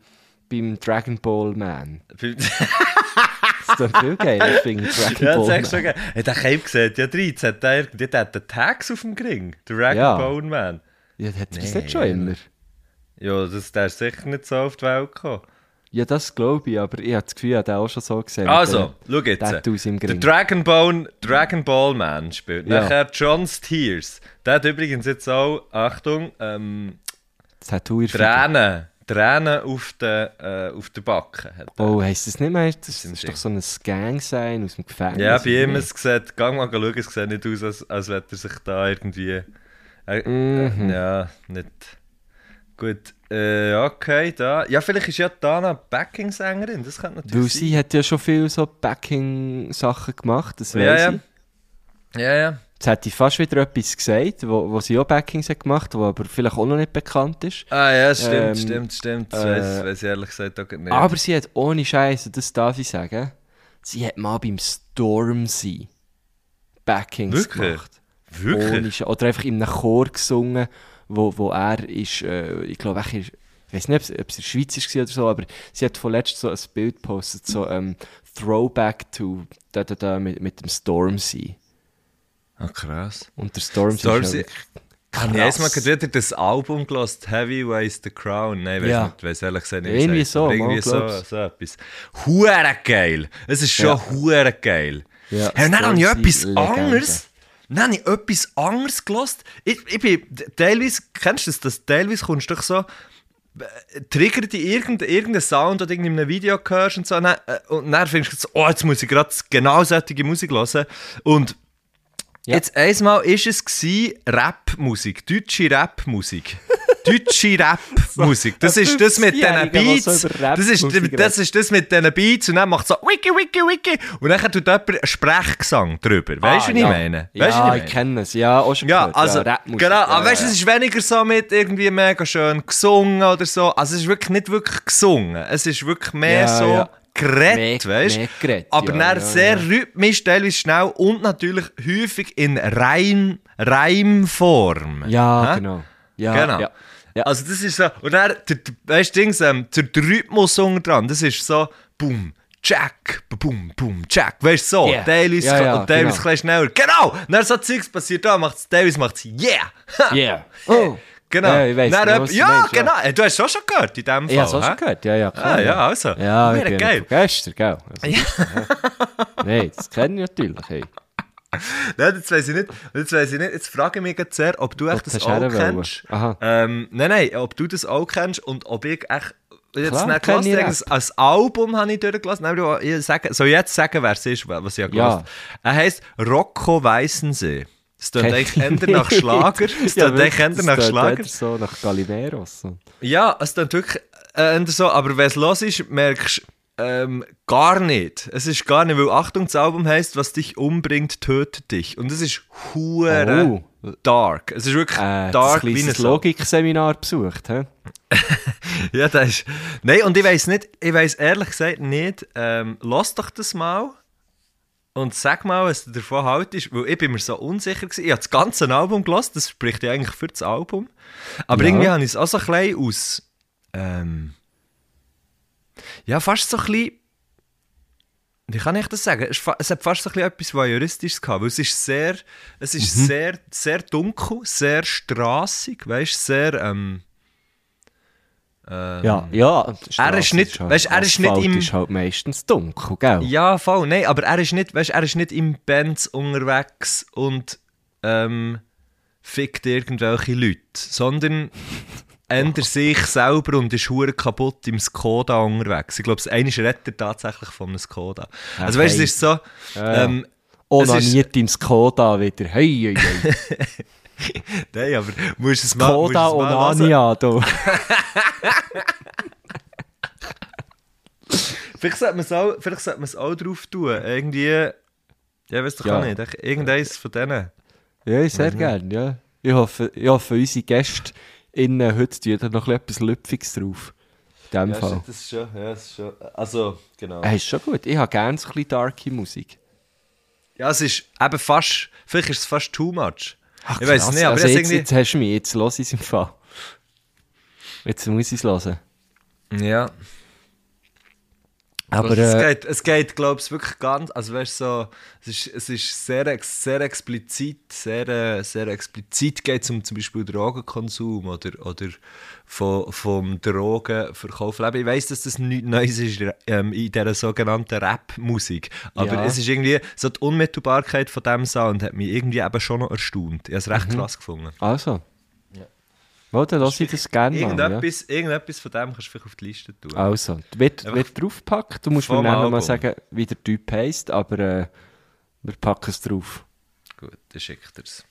beim Dragon Ball Man. ja, Das ist doch viel geil, ich finde <laughs> Dragon das Ball ist Man. echt schon geil. Hey, der Cape gesehen, ja, 13, der, der hat den Tags auf dem Ring. Der Dragon Ja. Bone Man. Ja, hat er das Nee. nicht schon immer? Ja, das, der ist sicher nicht so auf die Welt gekommen. Ja, das glaube ich, aber ich habe das Gefühl, ich habe auch schon so gesehen. Also, schau jetzt. Tattoos im Der. Dragon Ball, Dragon Ball Man spielt. Ja. Nachher John Steers. Der hat übrigens jetzt auch, Achtung, ähm, Tattoo der. Tränen. Tränen auf der, äh, auf der Backe. Hat. Oh, heisst das nicht mehr? Das sind ist doch so ein Gang sein aus dem Gefängnis. ja, bei ihm, es sieht, gang mal schauen, es sieht nicht aus, als, als hätte er sich da irgendwie... Äh, Mhm. Ja, nicht... Gut, äh, okay, da... Ja, vielleicht ist ja Dana Backing-Sängerin, das könnte nicht? Weil natürlich sie hat ja schon viel so Backing-Sachen gemacht, das. Ja, weiss ja. ich. Ja, ja. Jetzt hätte ich fast wieder etwas gesagt, wo, wo sie auch Backings hat gemacht, wo aber vielleicht auch noch nicht bekannt ist. Ah ja, stimmt, Ähm, stimmt, stimmt. Das äh, weiss ich ehrlich gesagt auch nicht. Aber sie hat ohne Scheiße, das darf ich sagen, sie hat mal beim Stormzy Backings Wirklich? gemacht. Wirklich? Ohne Oder einfach in einem Chor gesungen, wo, wo er ist, äh, ich glaube, ich weiß nicht, ob es, in der Schweiz war oder so, aber sie hat vorletzt so ein Bild gepostet, so ähm, Throwback to da, da, da, mit, mit dem Stormzy. Ah, krass. Und der Stormzy, Stormzy- ist Habe ich Krass. erst mal gerade wieder das Album gelost, Heavy Weighs the Crown. Nein, weiß Ja. nicht, weiß ehrlich gesagt nicht. Irgendwie so, aber Irgendwie so, so etwas. Hure geil. Es ist schon Ja. hure geil. Ja, hey, dann habe ich etwas Legende. anderes. Dann habe ich etwas anderes gelost. Ich, ich bin teilweise, kennst du das, dass teilweise kommst du doch so, äh, triggert dich irgendein, irgendein Sound, den du irgendwie in einem Video hörst und so, und dann, äh, und dann findest du so, oh, jetzt muss ich gerade genau solche Musik hören. Und Ja. Jetzt einmal war es gsi Rap-Musik, deutsche Rap-Musik. <laughs> deutsche Rap-Musik. Das ist das mit diesen 50-Jähriger, der Beats. das, ist, das ist das mit diesen Beats und dann macht so Wiki, Wiki, Wiki. Und dann tut jemand einen Sprechgesang drüber. Weißt du, Ah, wie ja. ich meine? Weißt Ja, ich meine? kenne es. Ja, auch schon Ja, gehört. also, Rapmusik. genau, Ja, aber weißt du, es ist weniger so mit irgendwie mega schön gesungen oder so. Also, es ist wirklich nicht wirklich gesungen. Es ist wirklich mehr so. Geredet, weißt geredet, Aber ja, ja, sehr ja. rhythmisch, teilweise schnell und natürlich häufig in Reim, Reimform. Ja, Hä? genau. Ja, Genau. Ja. Ja. Also das ist so, und dann, der, weißt du, Dings, ähm, der, der Rhythmus unten dran, das ist so, boom, Jack, boom, boom, Jack, weißt du, so, Yeah. teilweise, Ja, ja, und teilweise genau. schneller, genau, und dann so Zeugs passiert da, macht's, teilweise macht's, yeah, <laughs> Yeah. Oh. Genau, Ja, ich weiss Dann genau, ja, meinst, ja. genau, Äh, du hast es auch schon gehört in dem Fall, habe hä? schon gehört. Ja, ja, klar. Ah, ja, also, Ja, bin geil. gestern, gell? Also, ja. Nein, das kenne ich natürlich. Hey. <laughs> Nein, jetzt weiss ich nicht, jetzt weiss ich nicht, jetzt frage ich mich jetzt sehr, ob du echt Ob das auch kennst. Ähm, nein, nein, ob du das auch kennst und ob ich echt... Jetzt Klar, nicht ich gelassen, als Album habe ich durchgelassen. Aber ich sage, soll ich jetzt sagen, wer es ist, was ich habe Ja. gelassen Er heisst Rocco Weissensee. Klingt Kenn eigentlich ich eher nach. Schlager. Das Ja, klingt wirklich, eigentlich eher nach tönt Schlager. so nach Galineros. So. Ja, es klingt wirklich äh, eher so, aber wenn es los ist, merkst du ähm, gar nicht. Es ist gar nicht, weil Achtung, das Album heisst, was dich umbringt, tötet dich. Und es ist hure Oh. dark. Es ist wirklich Äh, dark wie ein. Logikseminar besucht. He? <laughs> Ja, das ist. Nein, und ich weiß nicht, ich weiß ehrlich gesagt nicht, ähm, lass doch das mal und sag mal, was du davon haltest, weil ich bin mir so unsicher gewesen. Ich habe das ganze Album gelassen, das spricht ja eigentlich für das Album. Aber Ja. irgendwie habe ich es auch so ein bisschen aus. Ähm, ja, fast so ein bisschen. Wie kann ich das sagen? Es hat fast so ein bisschen etwas Voyeuristisches gehabt, weil es ist sehr, es ist Mhm. sehr, sehr dunkel, sehr strassig, weißt du, sehr, ähm, ähm, Ja, ja. Er ist Strasse nicht- halt- weisst, er ist nicht im- ist halt meistens dunkel, gell? Ja, voll. Nein, aber er ist nicht, weißt, er ist nicht im Benz unterwegs und ähm, fickt irgendwelche Leute, sondern <laughs> ändert sich selber und ist hure kaputt im Skoda unterwegs. Ich glaube, einer redet er tatsächlich von einem Skoda. Also weißt du, es ist so, Ja. ähm, Onaniert im Skoda wieder. Hey, hey, hey. <laughs> <laughs> nein, aber musst du es mal, mal hören. Onania, du. <laughs> Vielleicht sollte man es auch, vielleicht sollte man es auch drauf tun. Irgendwie, ja, weißt du Ja. auch nicht, irgendeins von denen. Ja, sehr gerne, ja. Ich hoffe, ich hoffe unsere Gäste innen heute tun da noch etwas Lüpfiges drauf. In dem Fall. das ist schon, ja, das ist schon, also, genau. Äh, ist schon gut. Ich habe gerne so ein bisschen darke Musik. Ja, es ist eben fast, vielleicht ist es fast too much. Ach, ich weiß nicht, aber also jetzt jetzt, irgendwie... jetzt hast du mich, jetzt los ich es im Fall. Jetzt muss ich es hören. Ja. Aber es äh, geht, es geht glaube ich, wirklich ganz, also weißt du, so, es ist, es ist sehr, sehr explizit, sehr, äh, sehr explizit geht es um zum Beispiel Drogenkonsum oder, oder von, vom Drogenverkauf. Ich weiss, dass das nichts Neues ist ähm, in dieser sogenannten Rap-Musik, aber Ja. es ist irgendwie, so die Unmittelbarkeit von diesem Sound hat mich irgendwie eben schon noch erstaunt. Ich habe es recht Mhm. krass gefunden. also. Ja. dann lasse ich das gerne mal. Ja. Irgendetwas, irgendetwas von dem kannst du vielleicht auf die Liste tun. Also, wird, Einfach wird draufgepackt. Du musst mir vom nachher Album. mal sagen, wie der Typ heisst, aber äh, wir packen es drauf. Gut, dann schickt er es.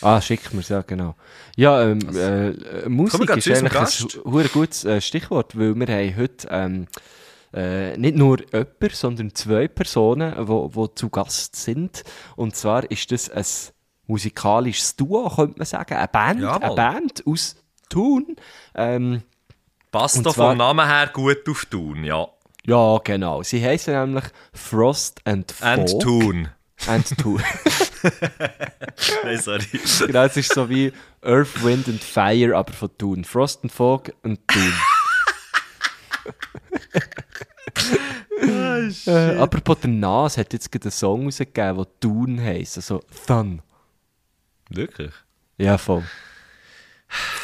Ah, schick mir's, ja, genau. Ja, ähm, äh, äh, Musik ist eigentlich ein gutes äh, Stichwort, weil wir haben heute ähm, äh, nicht nur jemanden, sondern zwei Personen, die wo, wo zu Gast sind. Und zwar ist das ein musikalisches Duo, könnte man sagen. Eine Band, Jawohl. eine Band aus Thun. Ähm, Passt doch vom Namen her gut auf Tun, ja. ja, genau. Sie heißen nämlich Frost and Folk. And Tun. And Thun. <laughs> Nein, sorry. <laughs> genau, es ist so wie Earth, Wind and Fire, aber von Thun. Frost and Fog und Thun. äh, apropos der Nas hat jetzt gerade einen Song rausgegeben, der Thun heisst, also Thun. Wirklich? Ja, voll.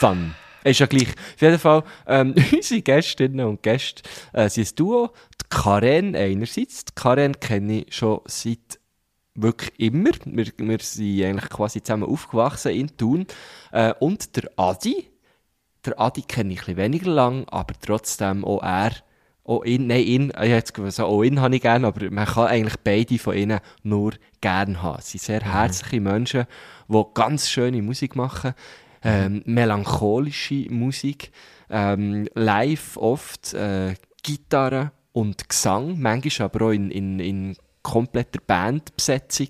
Thun. Ist ja gleich. Auf jeden Fall, ähm, <laughs> unsere Gästinnen und Gäste äh, sind ein Duo. Die Karen einerseits. Die Karen kenne ich schon seit wirklich immer. Wir, wir sind eigentlich quasi zusammen aufgewachsen in Thun. Äh, und der Adi. Der Adi kenne ich ein bisschen weniger lang, aber trotzdem auch er. Auch ihn, nein, ihn, ich hätte jetzt gesagt, auch ihn habe ich gerne, aber man kann eigentlich beide von ihnen nur gerne haben. Sie sind sehr herzliche Menschen, die ganz schöne Musik machen, ähm, melancholische Musik, ähm, live oft äh, Gitarre und Gesang, manchmal aber auch in, in, in kompletter Bandbesetzung.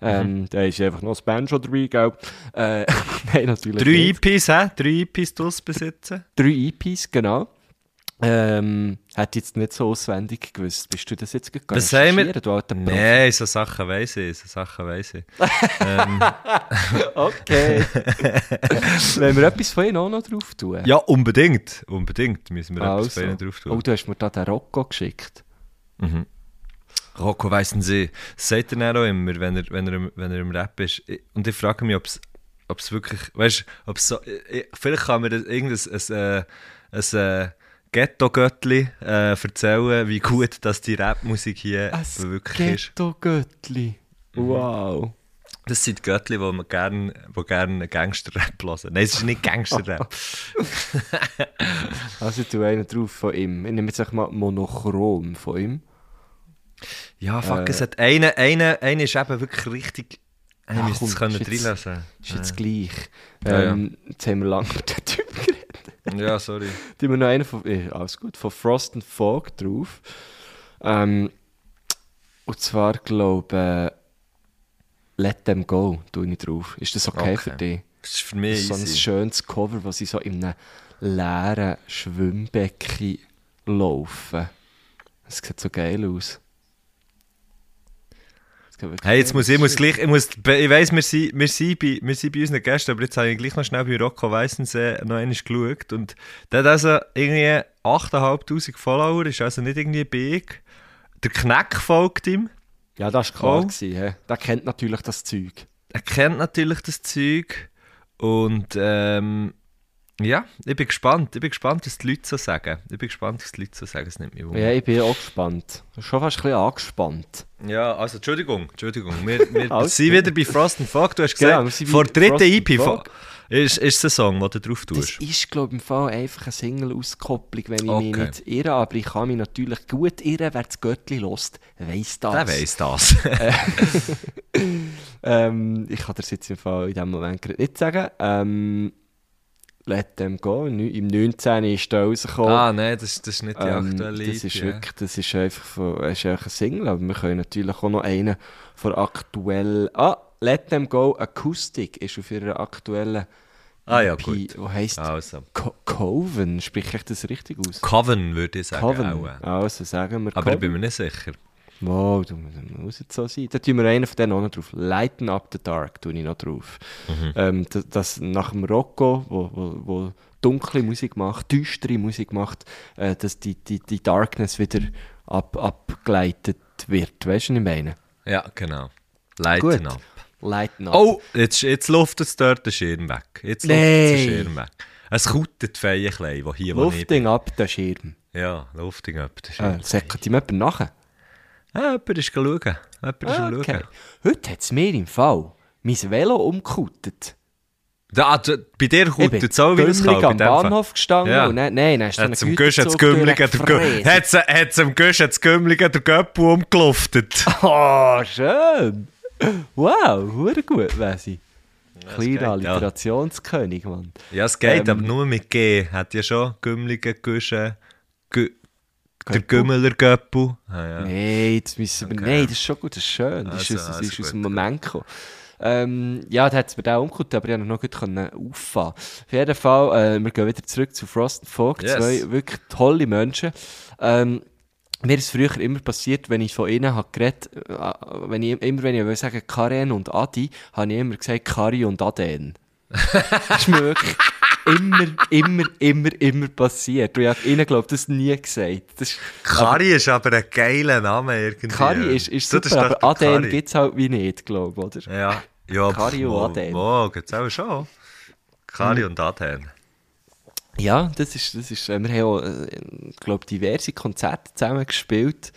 Ähm, Da ist einfach noch das Banjo dabei, gell? Äh, <laughs> nein, natürlich Drei nicht. EPs, hä? Drei EPs draus besitzen? Drei EPs, genau. Ähm, hätte jetzt nicht so auswendig gewusst. Bist du das jetzt gegangen? Was haben wir? Du alter Profi. Nein, so Sachen weiss ich, so Sachen weiss ich. ähm, <laughs> Okay. <laughs> Wollen wir etwas von ihnen auch noch drauf tun? ja, unbedingt. Unbedingt müssen wir etwas also. bei ihnen drauf tun. Oh, du hast mir da den Rocco geschickt. Rocco Weissensee, sagt er dann auch immer, wenn er, wenn er, im- wenn er im Rap ist. Und ich frage mich, ob es wirklich, weißt du, ob so, ich- vielleicht kann mir das irgendein ein, ein, ein, äh, Ghetto-Göttli äh, erzählen, wie gut dass die Rapmusik hier wirklich ist. Ghetto-Göttli. Wow. Das sind Göttli, die man gerne wo gern Gangster-Rap hören. Nein, es ist nicht Gangster-Rap. <laughs> <laughs> Also ich tue einen drauf von ihm. Ich nehme jetzt mal Monochrom von ihm. ja, fuck, Äh. es hat einen, einen, einer ist eben wirklich richtig... Ich Ach, müsste es komm, können ist jetzt-. Ist jetzt gleich. Ja, ähm, Jetzt haben wir lange über <laughs> den Typ geredet. Ja, sorry. <laughs> Tun wir noch einen von, eh, alles gut, von Frost and Fog drauf. Ähm, und zwar, glaube ich, Let Them Go tue ich drauf. Ist das okay, Okay. für dich? Das ist für Das mich ist so ein easy. schönes Cover, wo sie so in einem leeren Schwimmbecken laufen. Das sieht so geil aus. Hey, jetzt muss ich, muss gleich, ich, muss, ich weiss, wir sind, wir, sind bei, wir sind bei unseren Gästen, aber jetzt habe ich gleich noch schnell bei Rocco Weissensee noch einmal geschaut und der hat also irgendwie 8'500 Follower, ist also nicht irgendwie big. Der Kneck folgt ihm, Ja, das war klar. Oh. Gewesen, hä? Der kennt natürlich das Zeug. er kennt natürlich das Zeug und ähm, ja, ich bin gespannt, ich bin gespannt, was die Leute so sagen. Ich bin gespannt, was die Leute so sagen, es nimmt mich wunder. Ja, ich bin auch gespannt. Schon fast ein bisschen angespannt. Ja, also Entschuldigung, Entschuldigung. Wir, wir <laughs> sind wieder bei Frost and Fog. Du hast Genau, gesagt, sind vor dritten EP ist, ist der Song, den du drauf Das tust. ist, glaube ich, im Fall einfach eine Single-Auskopplung, wenn ich mich Okay. nicht irre. Aber ich kann mich natürlich gut irren. Wer das Göttli lost, weiss das. Der weiss das. <laughs> <laughs> Ähm, ich kann dir das jetzt im Fall in diesem Moment gerade nicht sagen. Ähm, Let Them Go. Im 19. ist da rausgekommen. ah, nein, das, das ist nicht die Ähm, aktuelle das ist wirklich, das ist einfach, von, es ist einfach ein Single, aber wir können natürlich auch noch einen von aktuell. Ah, Let Them Go Acoustic ist auf ihrer aktuellen Ah ja, EP, gut. Wo heisst Also, Co Coven? Spreche ich das richtig aus? Coven würde ich sagen. Coven. Auch. Also sagen wir Aber ich Coven. bin mir nicht sicher. Wow, du muss jetzt so sein. Da tun wir einen von denen auch noch drauf. Lighten Up the Dark tue ich noch drauf. Mhm. Ähm, das, das nach dem Rocco, wo, wo, wo dunkle Musik macht, düstere Musik macht, äh, dass die, die, die Darkness wieder ab, abgeleitet wird. Weißt du, was ich meine? Ja, genau. Leiten Gut. ab. Leiten ab. Oh, jetzt, jetzt luftet es dort den Schirm weg. Jetzt luftet Nee. den Schirm weg. Es kautet Feier klein, wo hier. Lufting ab, der Schirm. Ja, Lufting ab den Schirm. Äh, sagt ihm jemand nachher? Ah, jemand ist schauen. Jemand ist Ah, schauen. okay. Heute hat es mir im Fall mein Velo umgekautet. Da, da, bei dir Ich bin es auch wie das gümmelig Kalb in am. Bahnhof gestanden Ja. und dann, nein, dann Hat es am Güsch, hat es es am Güsch, hat es Gümmelig, der Göppel umgeluftet. Oh, <laughs> schön. Wow, hure gut, Wesi. geht, Kleiner ja. Alliterationskönig, Mann. Ja, es geht, Ähm. aber nur mit G. Hat ja schon Gümmlige, Güsche, Gü der Göppel? Gümmeler Göppel. Ah, ja. Nein, das müssen wir, Okay. nein, das ist schon gut, das ist schön. Das ist, Also, aus- das also ist aus dem. Moment gekommen. Ähm, ja, da hat es mir auch umgekautet, aber ich konnte noch gut können auffahren. Auf jeden Fall, äh, wir gehen wieder zurück zu Frost and Fog. Yes. Zwei wirklich tolle Menschen. Ähm, mir ist es früher immer passiert, wenn ich von ihnen habe geredet äh, wenn ich, immer wenn ich will sagen Karen und Adi, habe ich immer gesagt Kari und Aden. <laughs> das ist mir wirklich immer, immer, immer, immer passiert. Und ich habe ihnen, glaube das nie gesagt. Das ist, Kari ist aber ein geiler Name irgendwie. Kari ist, ist super, aber Aden gibt es halt wie nicht, glaube ich, oder? Ja, ja Kari und wo, Aden. Wo, gibt es auch schon. Kari Mhm. und Aden. Ja, das ist, das ist, wir haben auch, äh, glaube diverse Konzerte zusammen gespielt.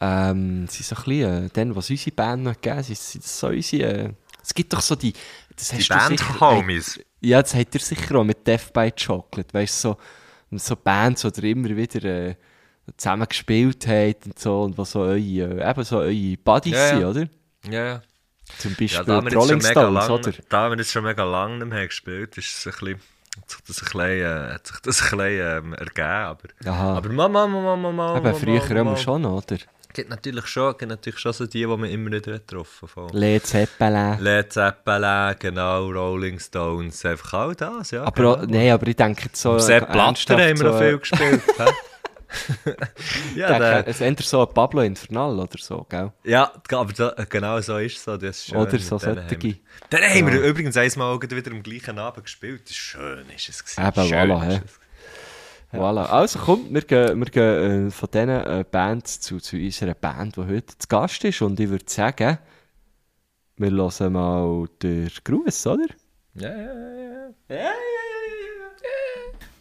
Ähm, es sind so ein bisschen, äh, dann, was unsere Band noch gegeben hat, sind so unsere, äh, es gibt doch so die, das Die du sicher- Band-Homies. Ja, das habt ihr sicher auch mit Death by Chocolate, weißt du, so, so Bands, die immer wieder äh, zusammen gespielt habt und so, und was so eure, äh, eben so eure Buddies Ja, ja. sind, oder? Ja, ja. Zum Ja, Beispiel schon Rolling Stones, lang, oder? da wir jetzt schon mega lange nicht mehr gespielt ist es ein bisschen, hat sich das ein bisschen, äh, hat sich das ein bisschen ähm, ergeben, aber, Aha. aber Mama, Mama, Mama, Mama, Eben, früher immer schon, oder? Gibt natürlich schon, gibt natürlich schon so die, die man immer wieder getroffen hat. Led Zeppelin. Led Zeppelin, genau, Rolling Stones, einfach all das, ja. Aber, genau. nein, aber ich denke so... Sepp äh, Blatter haben wir noch so, viel gespielt. <laughs> ja, Ja, der, es eher so ein Pablo Infernal oder so, gell? ja, aber da, genau so ist es so. Das ist schön. Oder so solche. haben wir- Dann haben wir übrigens einmal wieder am gleichen Abend gespielt. Schön, ist es gewesen. Eben, schön voilà, ist hä? Es. Voilà. Also komm, wir gehen, wir gehen äh, von diesen äh, Bands zu, zu unserer Band, die heute zu Gast ist. Und ich würde sagen, wir hören mal den Gruß, oder? Ja, ja, ja, ja.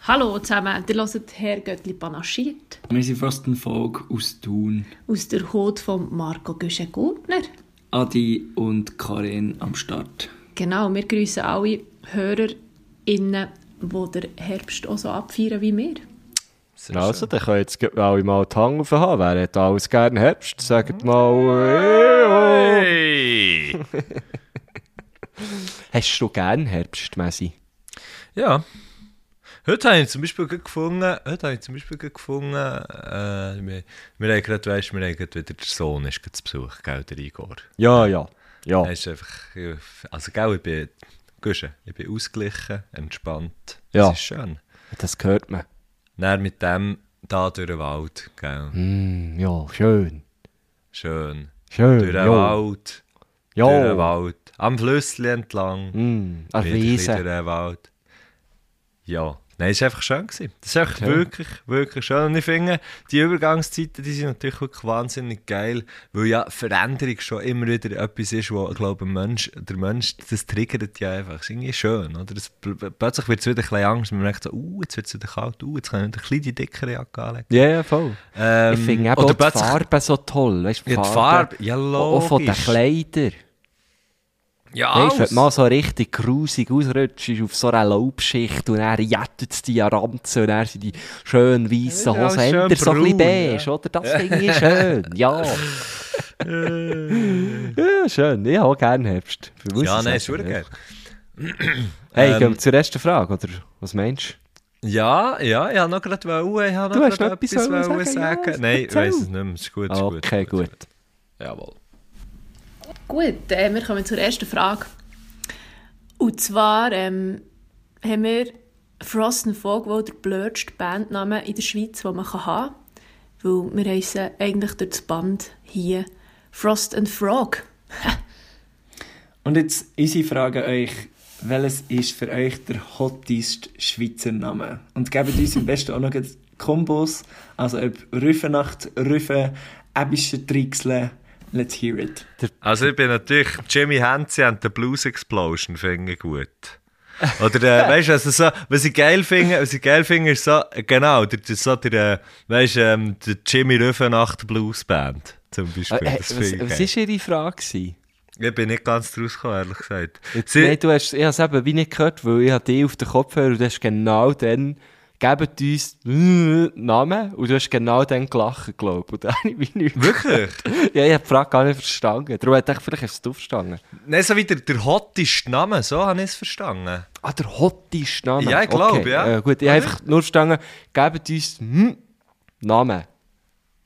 Hallo zusammen, ihr hört Herr Göttli panaschiert Wir sind fast ein Volk aus Thun. aus der Haut von Marco Güsche-Gurtner. Adi und Karen am Start. Genau, wir grüßen alle HörerInnen, die den Herbst auch so abfeiern wie wir. Sehr also, schön. dann können jetzt alle mal die Hand haben. Wer hat alles gerne Herbst? Sagt mal... Hey, Hey! <laughs> Hast du gerne Herbst, Messi? ja. Heute habe ich zum Beispiel gefunden, heute habe ich zum Beispiel gefunden, äh, wir, wir haben gerade, weißt, wir haben gerade wieder, der Sohn ist zu Besuch, gell, der Igor. Ja, ja. Ja. Er ist einfach, also gell, ich bin, Ich bin ausgeglichen, entspannt. Ja. Das ist schön. Das hört man. Dann mit dem da durch den Wald, gell. Mm, ja, schön. Schön. Schön. Durch den ja. Wald, Ja. durch den Wald, am Flüssli entlang, Mm, ein Wiese. durch den Wald. Ja, nein, es war einfach schön. Gewesen. Das ist einfach Ja. wirklich, wirklich schön. Und ich finde, die Übergangszeiten, die sind natürlich wirklich wahnsinnig geil, weil ja Veränderung schon immer wieder etwas ist, wo, ich glaube, Mensch, der Mensch, das triggert ja einfach. Das ist irgendwie schön, oder? Das, pl- plötzlich wird es wieder ein bisschen Angst, man merkt so, uh, jetzt wird es wieder kalt, uh, jetzt kann ich wieder ein bisschen die dickere Jacke anlegen. Ja, ja, voll. Ähm, ich finde auch die Farbe so toll. Weißt, Ja, die Farbe, ja, Auch von den logisch. Kleidern. Ja, Weißt, wenn du mal so richtig grusig ausrutscht auf so einer Laubschicht und dann jettet es die Ranzen und dann sind die schön weißen Ja, Hosen schön eher so ein bisschen beige, oder? Das finde ich schön, ja. <laughs> ja, schön. Ich habe gerne Herbst. Ja, nein, ist sagen, schon geil. Hey, Ähm, gehen wir zur ersten Frage, oder? Was meinst Ja, ja, ich habe noch gerade wollen, ich habe Du noch gerade etwas etwas wollen sagen? Ja, sagen. Nein, ich weiss es nicht mehr, es ist gut, du? ist gut. Okay, ist gut. Jawohl. Gut, äh, wir kommen zur ersten Frage. Und zwar ähm, haben wir Frost and Fog wohl der blödste Bandname in der Schweiz, den man haben kann. Weil wir heissen eigentlich durch das Band hier Frost and Frog. Und jetzt unsere Frage an euch. welches ist für euch der hotteste Schweizer Name? Und gebt uns am besten auch noch Kombos, also ob Rüfenacht, Rüfe, Ebische Trixle, let's hear it. Also ich bin natürlich Jimmy Henze und der Blues Explosion finde ich gut. Oder äh, weißt du, also so, was ich geil finde, was ich geil finde, ist so, äh, genau, der, der, so der, äh, weißt, ähm, der Jimmy Rüfenacht Blues Band zum Beispiel. Äh, das was war Ihre Frage? gewesen? Ich bin nicht ganz draus gekommen, ehrlich gesagt. Jetzt, Sie- nein, du hast, ich habe es eben wie nicht gehört, weil ich dich auf den Kopfhörer und du hast genau dann, gebt uns äh, Namen und du hast genau dann gelacht, glaube ich. Und dann <laughs> habe ich nicht Wirklich? Ja, ich habe die Frage gar nicht verstanden. Darum hätte ich vielleicht hast du es verstanden. Nein, so wie der, der hotteste Name, so habe ich es verstanden. Ah, der hotteste Name. Ja, ich glaub, okay. ja. Äh, gut, ich habe einfach nur verstanden, gebt uns hm, Namen.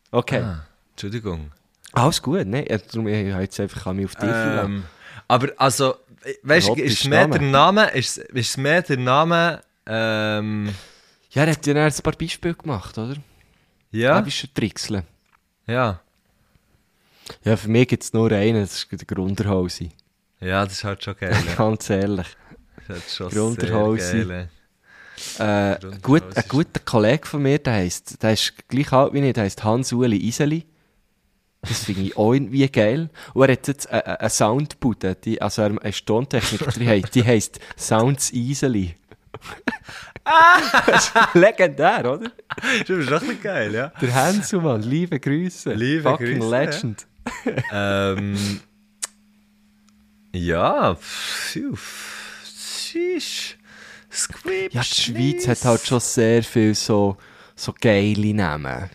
Okay. Ah, Entschuldigung. Alles gut, ne? Darum, ich habe jetzt einfach mich auf dich. Ähm, aber also, weißt du, ist es mehr der Name, ist, ist mehr der Name, ähm, Ja, er hat ja ein paar Beispiele gemacht, oder? ja, Ja. bist du Trixeln. ja, Ja, für mich gibt es nur einen, das ist der Grunderhausi. ja, das ist halt schon geil. Ja. <laughs> Ganz ehrlich. Das ist schon Grunderhausi. geil. Äh, gut, ein guter Kollege von mir, der heisst, der ist gleich alt wie ich, der heisst Hans-Uli Iseli. Das finde ich auch irgendwie geil. Und er hat jetzt eine, eine Soundbude, die, also eine Tontechnik, die, die heisst Sounds Iseli. Das <laughs> ist legendär, oder? Das ist nicht geil, ja. Der Hansu, Mann, liebe Grüße. Liebe Fucking Grüße, ja. Legend. ähm, ja, pfiuh, Squib, Ja, die Schweiz hat halt schon sehr viel so, so geile Namen.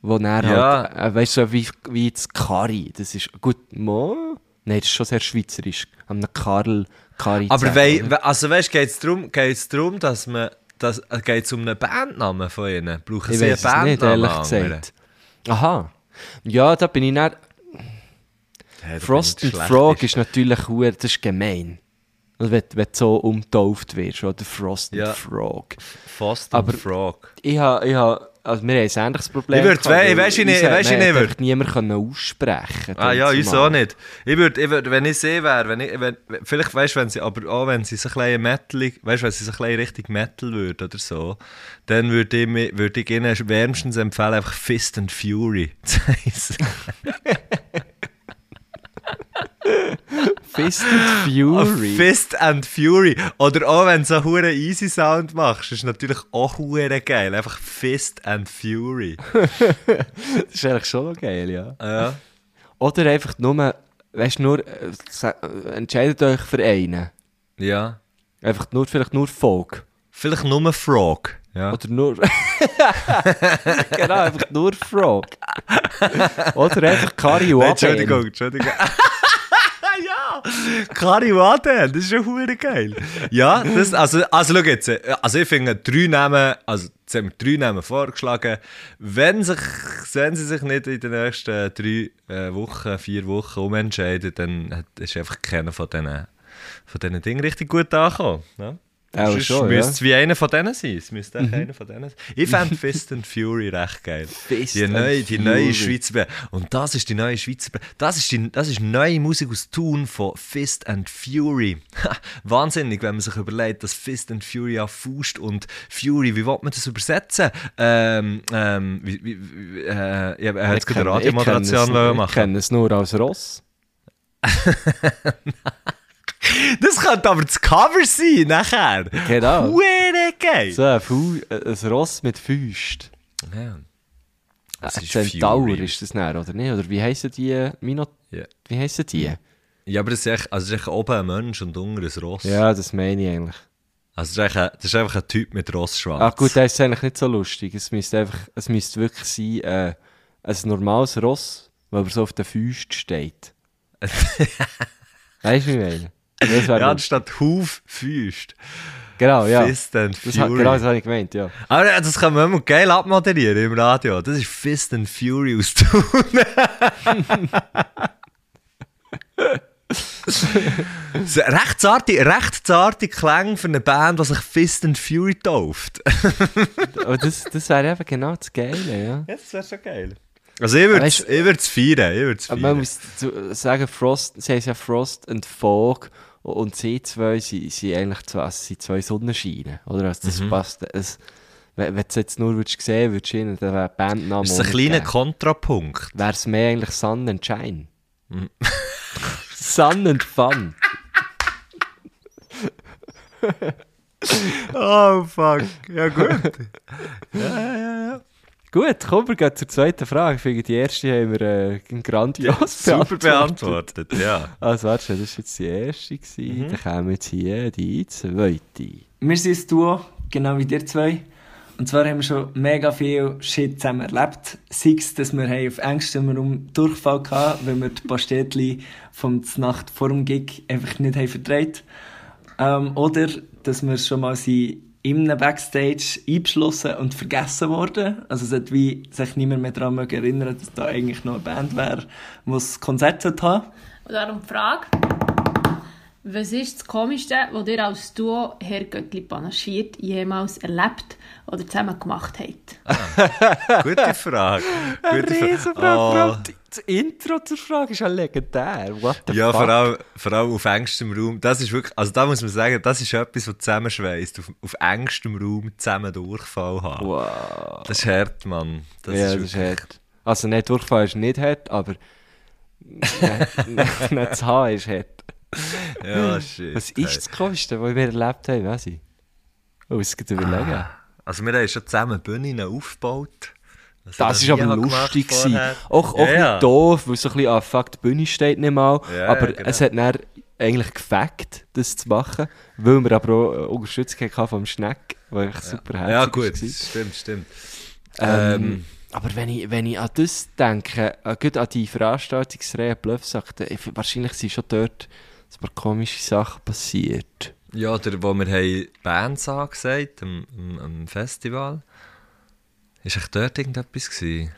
Wo dann Ja. halt, äh, weißt du, so wie, wie das Kari, das ist, gut, mo, nein, das ist schon sehr schweizerisch, am Karl, Kari zu Aber wei, also weißt, geht es darum, geht's darum, dass man, dass, äh, geht's um einen Bandnamen von ihnen? Brauchen ich sie einen es nicht, Bandnamen? ehrlich gesagt. Aha. Ja, da bin ich dann, Hey, da Frost bin ich and schlecht. Frog ist natürlich, hure- das ist gemein. Also wenn, wenn du so umtauft wirst, oder Frost Ja. Frog. Frost Aber- Frog. Ich habe, ich habe, also wir haben ein ähnliches Problem. Ich würd- ich weil weiss ich nicht- weiss ich nicht, würd- niemand können aussprechen Ah ja, uns auch nicht. Ich würde, ich würd, wenn ich sie wäre, wenn ich, wenn, vielleicht weißt wenn sie, aber auch wenn sie so ein Metal, weißt wenn sie so ein Richtung Metal würde oder so, dann würde ich, würde ich ihnen wärmstens empfehlen, einfach Fist and Fury <laughs> zu heissen. <laughs> Fist and Fury. Fist and Fury. Oder auch wenn du so einen hure easy Sound machst, ist natürlich auch hure geil. Einfach Fist and Fury. <laughs> das ist eigentlich schon geil, ja. Ja. Oder einfach nur, weißt nur, äh, entscheidet euch für einen. Ja. Einfach nur, vielleicht nur Folk. Vielleicht nur Frog. Ja. Oder nur. <laughs> genau, einfach nur Frog. Oder einfach Kari Nein, Waden. Entschuldigung, Entschuldigung. Ja, Kariwate, das ist schon hure geil. Ja, das, also, also schau jetzt, also ich finde drei Namen, also jetzt haben wir drei Namen vorgeschlagen. Wenn, sich, wenn sie sich nicht in den nächsten drei äh, Wochen, vier Wochen umentscheiden, dann ist einfach keiner von diesen, von Dingen richtig gut angekommen. Ne? Auch Sonst schon, müsste ja. es wie einer von denen sein. Es müsste echt einer von denen sein. Ich fände Fist and Fury recht geil. Fist die and neue, die neue Fury. Schweizer Band. Und das ist die neue Schweizer Band. Das ist, die, das ist neue Musik aus Thun von Fist and Fury. Wahnsinnig, wenn man sich überlegt, dass Fist and Fury auf Faust und Fury, wie will man das übersetzen? Ähm, ähm, wie, wie, wie, äh, ich habe jetzt gerade eine Radiomoderation Ich machen. kenne es nur als Ross. <laughs> <laughs> Das könnte aber das Cover sein, nachher. Genau. Hure geil. So ein, Fu äh, ein Ross mit Füßt. Ja. Ein ist Centaur Fury. ist das dann, oder nicht? Oder wie heissen die? Mino Ja. Wie heissen die? Ja, aber das ist, echt, also das ist echt oben ein Mensch und unten ein Ross. Ja, das meine ich eigentlich. Also das ist, ein, das ist einfach ein Typ mit Rossschwanz. Ach gut, das ist eigentlich nicht so lustig. Es müsste einfach, es müsste wirklich sein, äh, ein normales Ross, weil er so auf den Füßen steht. <laughs> weißt du, wie ich meine? Das ja, anstatt Huf, Füßt. Genau, ja. Fist and Das Fury. genau das habe ich gemeint, ja. Aber das kann man immer geil abmoderieren im Radio. Das ist Fist and Fury aus Thun. <laughs> Recht zarte, recht zarte Klänge für eine Band, die sich Fist and Fury tauft. <laughs> Aber das, das wäre eben genau das Geile, ja. das wäre schon geil. Also ich würde es feiern. Ich würde es Aber man feiern. muss sagen, Frost, sie heißt ja Frost and Fog Und sie zwei sind, sind eigentlich zwei, also sind zwei Sonnenscheine. Oder? Also das Mhm. passt. Es, wenn, wenn du es jetzt nur würdest sehen würdest, du ihnen den Bandnamen Das ist ein kleiner. Kontrapunkt. Wäre es mehr eigentlich Sun and Shine. Mhm. <laughs> Sun and Fun. <laughs> Oh, fuck. Ja, gut. Gut, kommen wir gehen zur zweiten Frage. Ich finde, die erste haben wir äh, grandios Super beantwortet, ja. Also, warte, das war jetzt die erste. Gewesen. Mhm. Dann kommen jetzt hier die zweite. Wir sind ein Duo, genau wie ihr zwei. Und zwar haben wir schon mega viel Shit zusammen erlebt. Sei es, dass wir auf engstem Raum Durchfall hatten, weil wir die Pastetli vom Nacht vor dem Gig einfach nicht haben verdreht. Ähm, oder, dass wir schon mal sind in einem Backstage eingeschlossen und vergessen worden. Also es hat wie sich niemand mehr daran erinnern, dass da eigentlich noch eine Band wäre, die das Konzert haben. Und darum die Frage, was ist das Komischste, was ihr als Duo Herr Göttli panaschiert jemals erlebt oder zusammen gemacht habt? <laughs> Gute Frage. Gute Riesenfrage. Frage. Vor allem Oh. die- Das Intro zur Frage ist ja legendär. What the Ja, fuck? vor allem, vor allem auf engstem Raum. Das ist wirklich, also da muss man sagen, das ist etwas, was zusammenschweißt. Auf, auf engstem Raum zusammen Durchfall haben. Wow. Das ist hart, Mann. Das ja, ist das ist hart. Also, nicht Durchfall ist nicht hart, aber nicht, nicht, nicht zu haben ist hart. Ja, shit. Was ist das Komischste, was wir erlebt haben, weiss ich? Oh, es geht überlegen. Also wir haben schon zusammen Bühnen aufgebaut. Was Das ich war aber lustig. gewesen. Auch, auch Ja, ja. doof, weil so ein bisschen, ah, fuck, die Bühne steht nicht mal. Ja, aber genau. es hat dann eigentlich gefackt, das zu machen. Weil wir aber auch äh, Unterstützung hatten vom Schneck, was echt super herzig Ja, gut, stimmt, stimmt. Ähm, Ähm, aber wenn ich, wenn ich an das denke, äh, gut an die Veranstaltungsreihe Bluffsack, ich- wahrscheinlich sind schon dort ein paar komische Sachen passiert. Ja, der, wo wir haben Bands angesagt am, am, am Festival. Ist echt dort irgendetwas gewesen?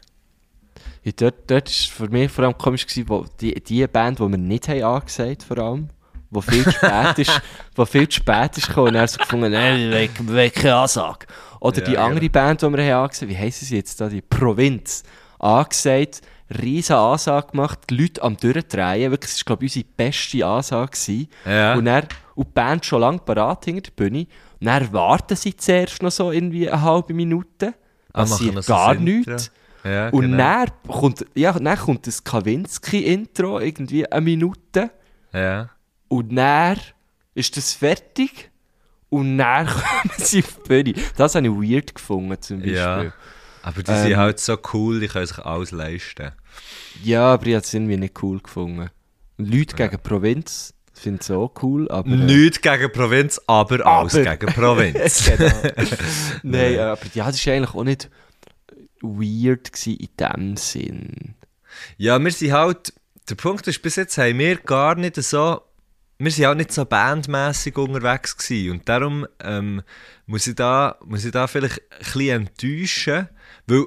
Ja, dort, dort ist für mich vor allem komisch gewesen, wo die, die Band, die wir nicht haben angesagt, vor allem, wo viel zu spät ist, <laughs> wo viel zu spät ist gekommen, und er so gefunden, nein, wir wollen keine Ansage. Oder die Ja, andere Band, die wir haben angesagt, wie heissen sie jetzt da, die Provinz, angesagt, riesen Ansage gemacht, die Leute am Durchdrehen, wirklich, das war, glaube ich, unsere beste Ansage gewesen. Ja. Und, dann, und die Band schon lange parat hinter der Bühne, und dann warten sie zuerst noch so irgendwie eine halbe Minute, Ah, passiert so gar Intro. nichts. Ja, Und genau. dann kommt, ja, dann kommt das Kawinski-Intro, irgendwie eine Minute. Ja. Und dann ist das fertig. Und dann <laughs> kommen sie auf die Bühne. Das habe ich weird gefunden, zum Beispiel. ja. Ja, Aber die Ähm, sind halt so cool, die können sich alles leisten. aber ich habe es irgendwie nicht cool gefunden. Und Leute gegen Provinz, finde ich auch cool, aber... äh, Nichts gegen Provinz, aber, alles Aber- gegen Provinz. <laughs> <laughs> Nein, aber ja, das war eigentlich auch nicht weird in dem Sinn. ja, wir sind halt, der Punkt ist, bis jetzt haben wir gar nicht so, wir sind halt nicht so bandmässig unterwegs gewesen und darum ähm, muss, ich da, muss ich da vielleicht ein bisschen enttäuschen, weil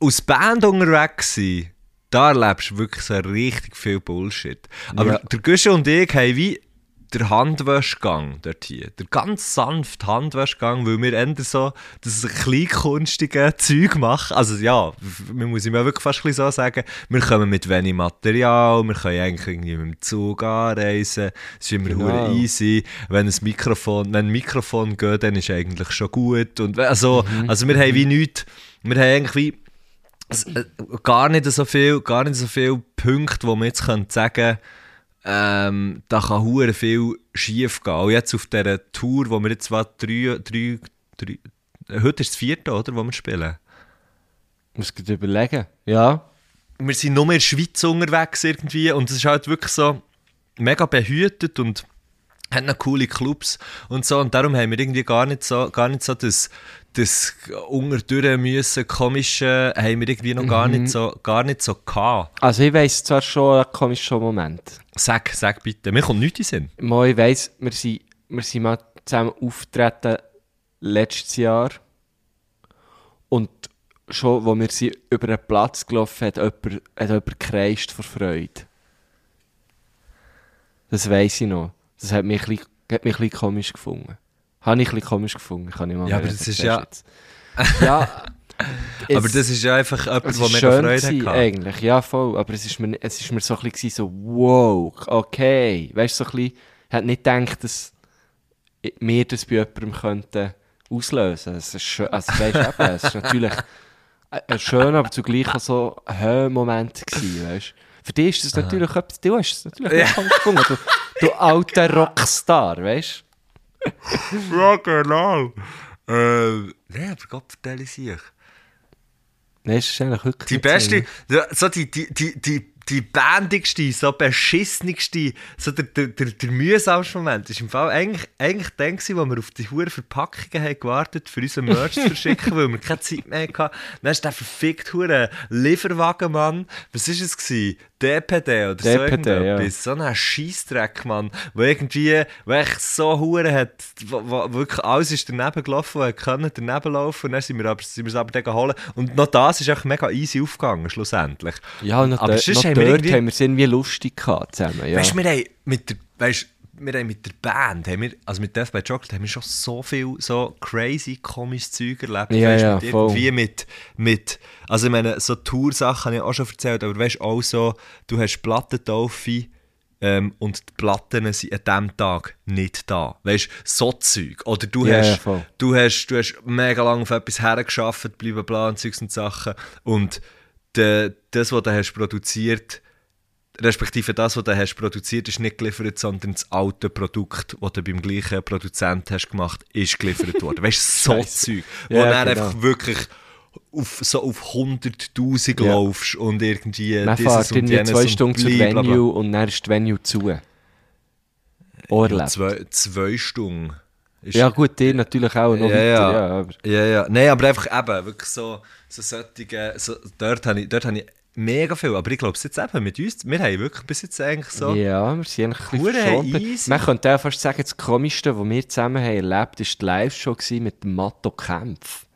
aus Band unterwegs sein, da erlebst du wirklich so richtig viel Bullshit. Aber Ja. der Guschen und ich haben wie der Handwäschgang dort hier, der ganz sanfte Handwäschgang, weil wir eher so das kleinkunstige Zeug machen. Also ja, man muss ihm ja wirklich fast so sagen, wir kommen mit wenig Material, wir können eigentlich irgendwie mit dem Zug anreisen, es ist immer Genau. hure easy. Wenn ein Mikrofon, wenn ein Mikrofon geht, dann ist eigentlich schon gut. Und also, also wir haben wie nichts, wir haben eigentlich wie es, äh, gar nicht so viel, gar nicht so viele Punkte, wo man jetzt könnte sagen ähm, da kann hure viel schief gehen. Und jetzt auf dieser Tour, wo wir jetzt zwar drei, drei, drei heute ist das vierte, oder, wo wir spielen. Ich muss gerade überlegen. Ja. Wir sind nur in der Schweiz unterwegs irgendwie und es ist halt wirklich so mega behütet und hat noch coole Clubs und so und darum haben wir irgendwie gar nicht so, gar nicht so das, das unterdurch müssen komische haben wir irgendwie noch gar nicht so, gar nicht so gehabt. Also ich weiss zwar schon einen komischen Moment. Sag, sag bitte, mir kommt nichts in Sinn. Mal, ich weiss, wir sind, wir sind mal zusammen auftreten letztes Jahr. Und schon, als wir sind über einen Platz gelaufen hat jemand, hat jemand gekreischt vor Freude. Das weiss ich noch. Das hat mich ein bisschen, hat mich ein bisschen komisch gefunden. Habe ich ein bisschen komisch gefunden, kann ich mal Ja, aber das ist siehst ja- jetzt. ja, <laughs> Aber das ist ja einfach etwas, mega schön Freude gewesen, hatte. eigentlich, ja voll, aber es ist mir, es ist mir so ein bisschen so wow, okay, weißt du, so ein bisschen, hätte nicht gedacht, dass wir das bei jemandem könnten auslösen. Es ist, schön, also, weißt, eben, es ist natürlich ein schöner, aber zugleich auch so ein Höhemoment gewesen, weißt. Für dich ist das natürlich etwas, du hast es natürlich ja. gefunden, du, du alter Rockstar, weißt. Ja, <laughs> genau. Äh, nee, aber Gott vertelle ich sich. Nein, ist eigentlich wirklich Die beste, ja, so die, die, die, die, die bandigste, so beschissenigste, so der, der, der, der mühsamste Moment ist im Fall eigentlich, eigentlich der, gewesen, wo wir auf die hohen Verpackungen haben gewartet für unseren Merch zu verschicken, <laughs> weil wir keine Zeit mehr hatten. Dann ist der verfickt hure Lieferwagen, Mann. Was war es? Gewesen? DPD oder so DPD, irgendetwas. So ein Scheissdreck, Mann. Wo irgendwie, wo so hure hat, wo, wo wirklich alles ist daneben gelaufen, er können daneben laufen. Und dann sind wir aber, sind wir es aber dann geholt. Und noch das ist echt mega easy aufgegangen, schlussendlich. Ja, und noch, Aber dort- noch haben wir dort irgendwie- haben wir es irgendwie lustig gehabt zusammen, ja. Weißt du, wir haben mit der, weißt, wir haben mit der Band, haben wir, also mit Death by Chocolate, haben wir schon so viel so crazy komisches Zeug erlebt. Ja, weißt, ja, mit irgendwie mit, mit, also ich meine, so Toursachen habe ich auch schon erzählt, aber weißt du, auch so, du hast Plattentaufe ähm, und die Platten sind an diesem Tag nicht da. Weißt du, so Zeug. Oder du Ja, hast, ja, du hast, du hast mega lange auf etwas hergeschafft, bla bla und Zeugs und Sachen. Und de, das, was du hast produziert, respektive das, was du hast produziert, ist nicht geliefert, sondern das alte Produkt, das du beim gleichen Produzent hast gemacht, ist geliefert worden. Weißt du, so. <laughs> Zeug, wo Ja, du dann genau. einfach wirklich auf, so auf 100'000 Ja. laufst und irgendwie Man dieses fährt und jenes zwei und Stunden bla. Venue und dann ist die Venue zu. Auch Ja, zwei, zwei Stunden. Ist- Ja gut, dir natürlich auch noch Ja, weiter, ja. ja. aber Ja, ja. Nein, aber einfach eben, wirklich so, so solche, so, dort habe ich, dort habe ich mega viel, aber ich glaube es jetzt eben mit uns, wir haben wirklich bis jetzt eigentlich so, Ja, wir sind eigentlich. Man könnte auch fast sagen, das Komischste, was wir zusammen haben erlebt, war die Live-Show mit dem Matto Kempf.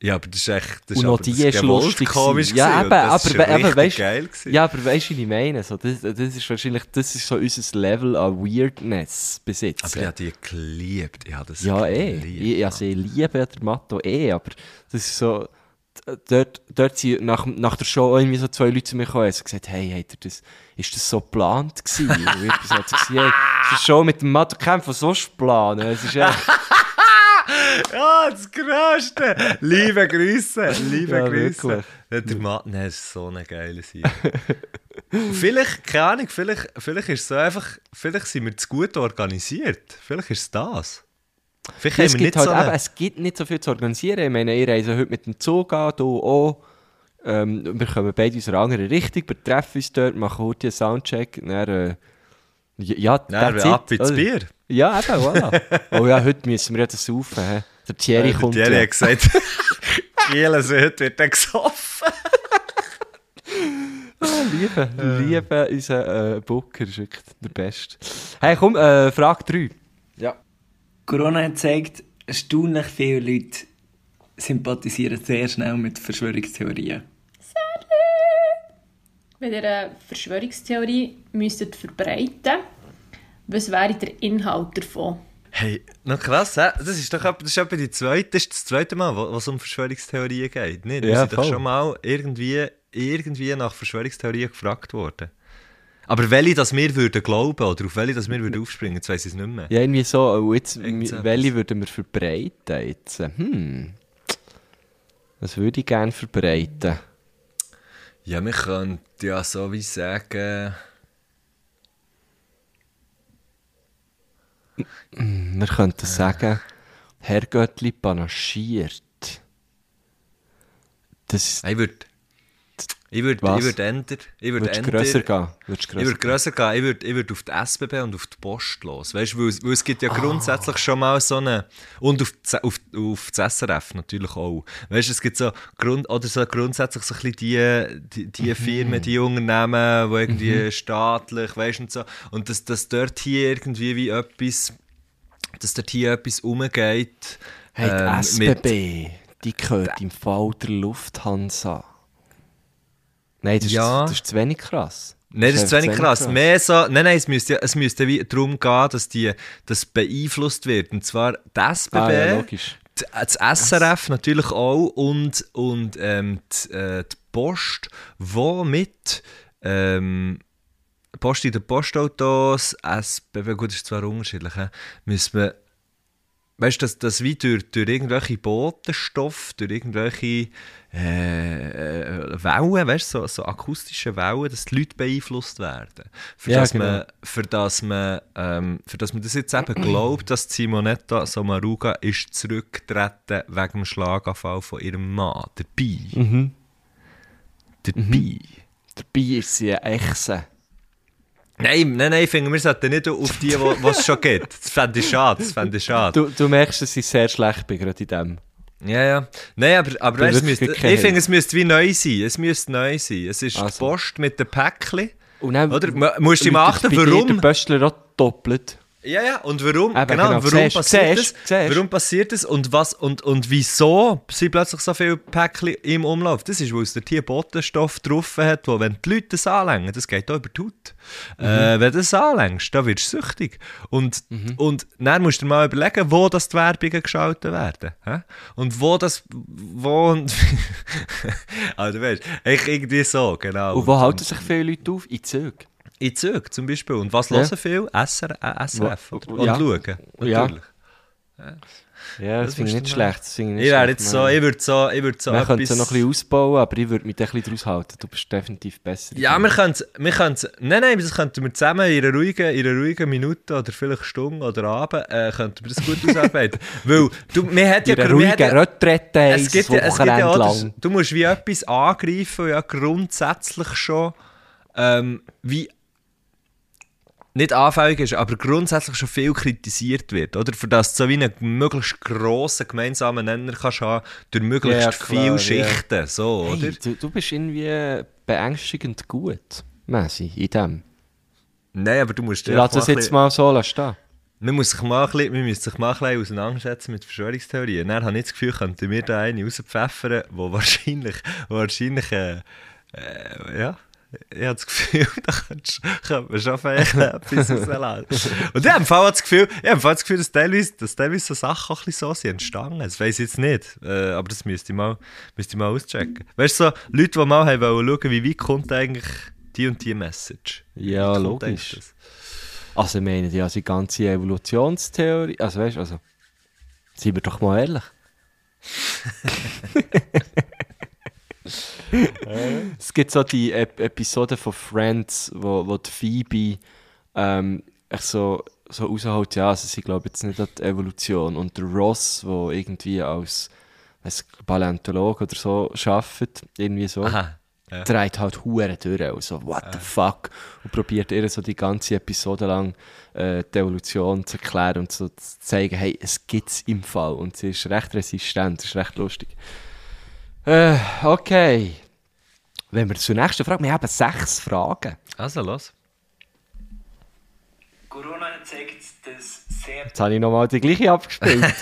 ja, aber das ist echt, das Und noch die das ist lustig. komisch. Ja, eben, aber, richtig weißt, geil gewesen. ja, aber weißt du, wie ich meine? So, das, das ist wahrscheinlich, das ist so unser Level an Weirdness bis jetzt. Aber ich habe die geliebt, ich habe das Ja, eh. geliebt. Ich, also, ich liebe den Matto eh, aber das ist so. Dort, dort sind nach, nach der Show irgendwie so zwei Leute zu mir gekommen und haben gesagt, hey, ihr das, ist das so geplant gewesen? Und ich gesagt, hey, ist eine Show mit dem Matto Kempf, was so geplant? Es ist echt, <laughs> Ja, das Größte! Liebe Grüße, liebe Ja, Grüße. Der Mann, nein, das ist so eine geile Seite. vielleicht, keine Ahnung, vielleicht, vielleicht ist es so einfach, vielleicht sind wir zu gut organisiert. Vielleicht ist es das. Vielleicht es, gibt nicht halt so eben, es gibt nicht so viel zu organisieren. Ich meine, ihr reist heute mit dem Zug an, du auch. Ähm, wir kommen beide aus einer anderen Richtung, wir treffen uns dort, machen heute einen Soundcheck. Dann, äh, ja, wir ab ins oder? Bier. Ja, eben, voilà. <laughs> oh ja, heute müssen wir ja das saufen. hä? Der Thierry Ja, der kommt Thierry ja. hat gesagt, <laughs> Kiel Süd wird dann gesoffen. <laughs> Liebe, liebe unser äh, Booker, wirklich der Beste. Hey, komm, äh, Frage 3. Corona hat gezeigt, erstaunlich viele Leute sympathisieren sehr schnell mit Verschwörungstheorien. Wenn ihr eine Verschwörungstheorie müsstet verbreiten was wäre der Inhalt davon? Hey, noch krass, hä? Das ist doch das ist etwa die zweite, das ist das zweite Mal, es um Verschwörungstheorien geht. Nicht? Wir Ja, sind doch voll. schon mal irgendwie, irgendwie nach Verschwörungstheorien gefragt worden. Aber welche, dass wir würden glauben oder auf welche, dass wir würden aufspringen, jetzt weiss ich es nicht mehr. Ja, irgendwie so, und jetzt, welche würden wir verbreiten jetzt? Hm. Was würde ich gerne verbreiten? Ja, wir könnten ja so wie sagen... Wir könnten sagen, Herr Göttli panaschiert. Das Ich würde... Ich würde würd ändern... Ich würde würdest grösser gehen. Würdest Ich würde grösser gehen. Ich würde ich würd auf die SBB und auf die Post los. Weißt du, weil, es- weil es gibt ja grundsätzlich schon mal so eine. Und auf, die- auf, auf das SRF natürlich auch. Weißt du, es gibt so, Grund, oder so grundsätzlich so ein bisschen die, die, die Firmen, die Unternehmen, die irgendwie staatlich, weißt du, und so. Und dass, dass dort hier irgendwie wie etwas. Dass dort hier etwas umgeht. Hey, die ähm, SBB, die gehört im Fall der Lufthansa. Nein, das, Ja. ist, das ist zu wenig krass. Nein, das ist zu wenig einfach krass. Mehr so, nein, nein, es müsste, es müsste wie darum gehen, dass die, das beeinflusst wird. Und zwar das SBB, Ah, ja, d- das SRF natürlich auch und, und ähm, die, äh, die Post, wo mit ähm, Post in den Postautos, SBB, gut, das ist zwar unterschiedlich, hä, müssen wir, weißt du, dass das wie durch, durch irgendwelche Botenstoffe, durch irgendwelche äh, äh, Wellen, weißt du, so, so akustische Wellen, dass die Leute beeinflusst werden. Für, Ja, das, genau. man, für, das, man, ähm, für das man das jetzt eben glaubt, dass Simonetta Sommaruga ist zurückgetreten wegen dem Schlaganfall von ihrem Mann. Dabei. Mhm. Dabei. Dabei ist sie eine Echse. Nein, nein, nein, ich finde, wir sollten nicht auf die, was es schon gibt. Das fände ich schade, das fände ich schade. Du, du merkst, dass ich sehr schlecht bin, gerade in dem. Ja, ja. Nein, aber, aber weißt, es müsste, ich finde, es müsste wie neu sein. Es müsste neu sein. Es ist die Also. Post mit den Päckchen. Und dann Oder? Musst du mal achten, warum- der Pöstler auch doppelt. Ja, ja, und warum, Eben, genau, genau. warum Siehst- passiert siehst- das? siehst. Warum passiert das und was, und, und wieso sind plötzlich so viele Päckchen im Umlauf? Das ist, weil es dort hier Botenstoff drauf hat, wo, wenn die Leute das anlängen, das geht auch über die Haut. Mhm. Äh, wenn du das anlängst, dann wirst du süchtig. Und, und dann musst du dir mal überlegen, wo das die Werbungen geschaltet werden. hä? Und wo das, wo und, <laughs> also du weißt, ich irgendwie so, genau. Und wo halten sich viele Leute auf? In Zügen. In Zügen zum Beispiel. Und was Ja. hören viel? SR, äh, SRF. Oder? Und ja. schauen, Ja. natürlich. Ja, das, Das finde ich nicht schlecht. Das ich Ich nicht wäre schlecht. jetzt so, ich würde so, ich würde so Wir können es noch ein bisschen ausbauen, aber ich würde mich da ein bisschen draus halten. Du bist definitiv besser. ja, wir können es, wir können es, nein, nein, das könnten wir zusammen in einer ruhigen, in einer ruhigen Minute oder vielleicht Stunde oder Abend, äh, könnten wir das gut ausarbeiten. <laughs> Weil, du, wir hat ja, in einer ruhigen ja, Retrette es gibt ja, es gibt ja auch, das, du musst wie etwas angreifen, ja grundsätzlich schon, ähm, wie nicht anfällig ist, aber grundsätzlich schon viel kritisiert wird, oder? Für das du so wie einen möglichst grossen gemeinsamen Nenner kannst haben, durch möglichst Ja, klar, viele ja. Schichten, so, oder? Hey, du, du bist irgendwie beängstigend gut, Messi, in dem. Nein, aber du musst Ich lasse das jetzt mal so stehen. Man, muss sich mal ein bisschen, man sich mal ein bisschen auseinandersetzen mit Verschwörungstheorien. Dann habe ich das Gefühl, könnten wir da eine rauspfeffern, wo wahrscheinlich, wahrscheinlich, äh, äh, ja, ich habe das Gefühl, <laughs> da könnte man schon vielleicht <laughs> etwas rauslassen. Und ich habe das Gefühl, ich habe das Gefühl, dass teilweise, dass teilweise so Sachen auch ein bisschen so sind entstanden. Das weiß ich jetzt nicht, äh, aber das müsste ich mal, müsste ich mal auschecken. Weißt du, so Leute, die mal haben wollen schauen, wie weit kommt eigentlich die und die Message? Ja, logisch. das? Also, ich meine, ja, die ganze Evolutionstheorie. Also, weißt du, also. Seien wir doch mal ehrlich. <laughs> es gibt so die Ep Episode von Friends, wo, wo die Phoebe ähm, so, so rausholt, ja, also sie glauben jetzt nicht an die Evolution. Und der Ross, der irgendwie als weiss, Paläontologe oder so arbeitet, irgendwie so Aha. Ja. dreht halt Huren durch und so, what the fuck? Und probiert ihr so die ganze Episode lang äh, die Evolution zu erklären und so zu zeigen, hey, es gibt's im Fall. Und sie ist recht resistent, das ist recht lustig. Äh, okay. Wenn wir zur nächsten Frage, wir haben sechs Fragen. Also, los. Corona zeigt das sehr Jetzt habe ich nochmal die gleiche abgespielt. <laughs>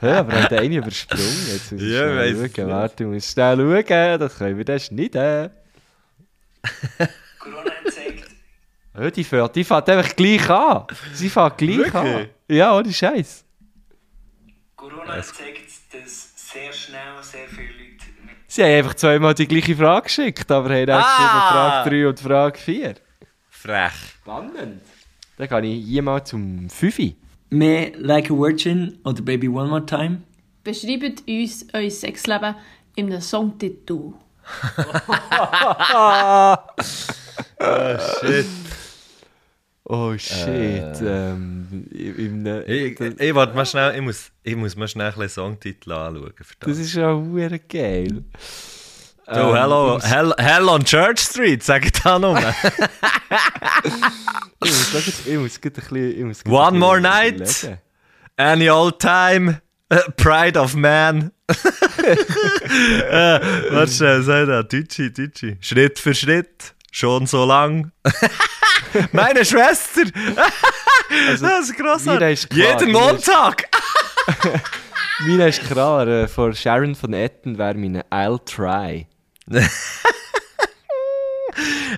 ja, aber hat eine übersprungen. Jetzt muss ich Ja, schnell weiss schauen. Warte, ich muss schnell schauen, das können wir dann schneiden. Corona zeigt Ja, die fährt, die fährt einfach gleich an. Sie fährt gleich an. Wirklich? Ja, ohne Scheiß. Corona zeigt, dass sehr schnell sehr viele Leute mit Sie haben einfach zweimal die gleiche Frage geschickt, aber haben auch Ah! Frage 3 und Frage 4. Frech. Spannend. Dann gehe ich hier mal zum 5. Mehr Like a Virgin oder Baby One More Time? Beschreibt uns euer Sexleben in einem Songtitel. <laughs> <laughs> Shit. Oh shit. Ähm, in, in, Ich, ich, warte mal schnell, ich muss, ich muss mal schnell ein bisschen Songtitel anschauen. Für das ist ja hure geil. so, hello, ich muss- hell, hell on Church Street, sag ich da nur. <laughs> <laughs> Ich muss, ich muss ein bisschen... Ich muss One more night. überlegen. Any old time, äh, Pride of Man. <laughs> äh, warte schnell, sag da, Deutsche, Deutsche. Schritt für Schritt, schon so lang. <laughs> Meine Schwester. Also, das ist grossartig. Jeden Montag. <laughs> <laughs> Meine ist klar, äh, von Sharon von Etten wäre meine I'll try.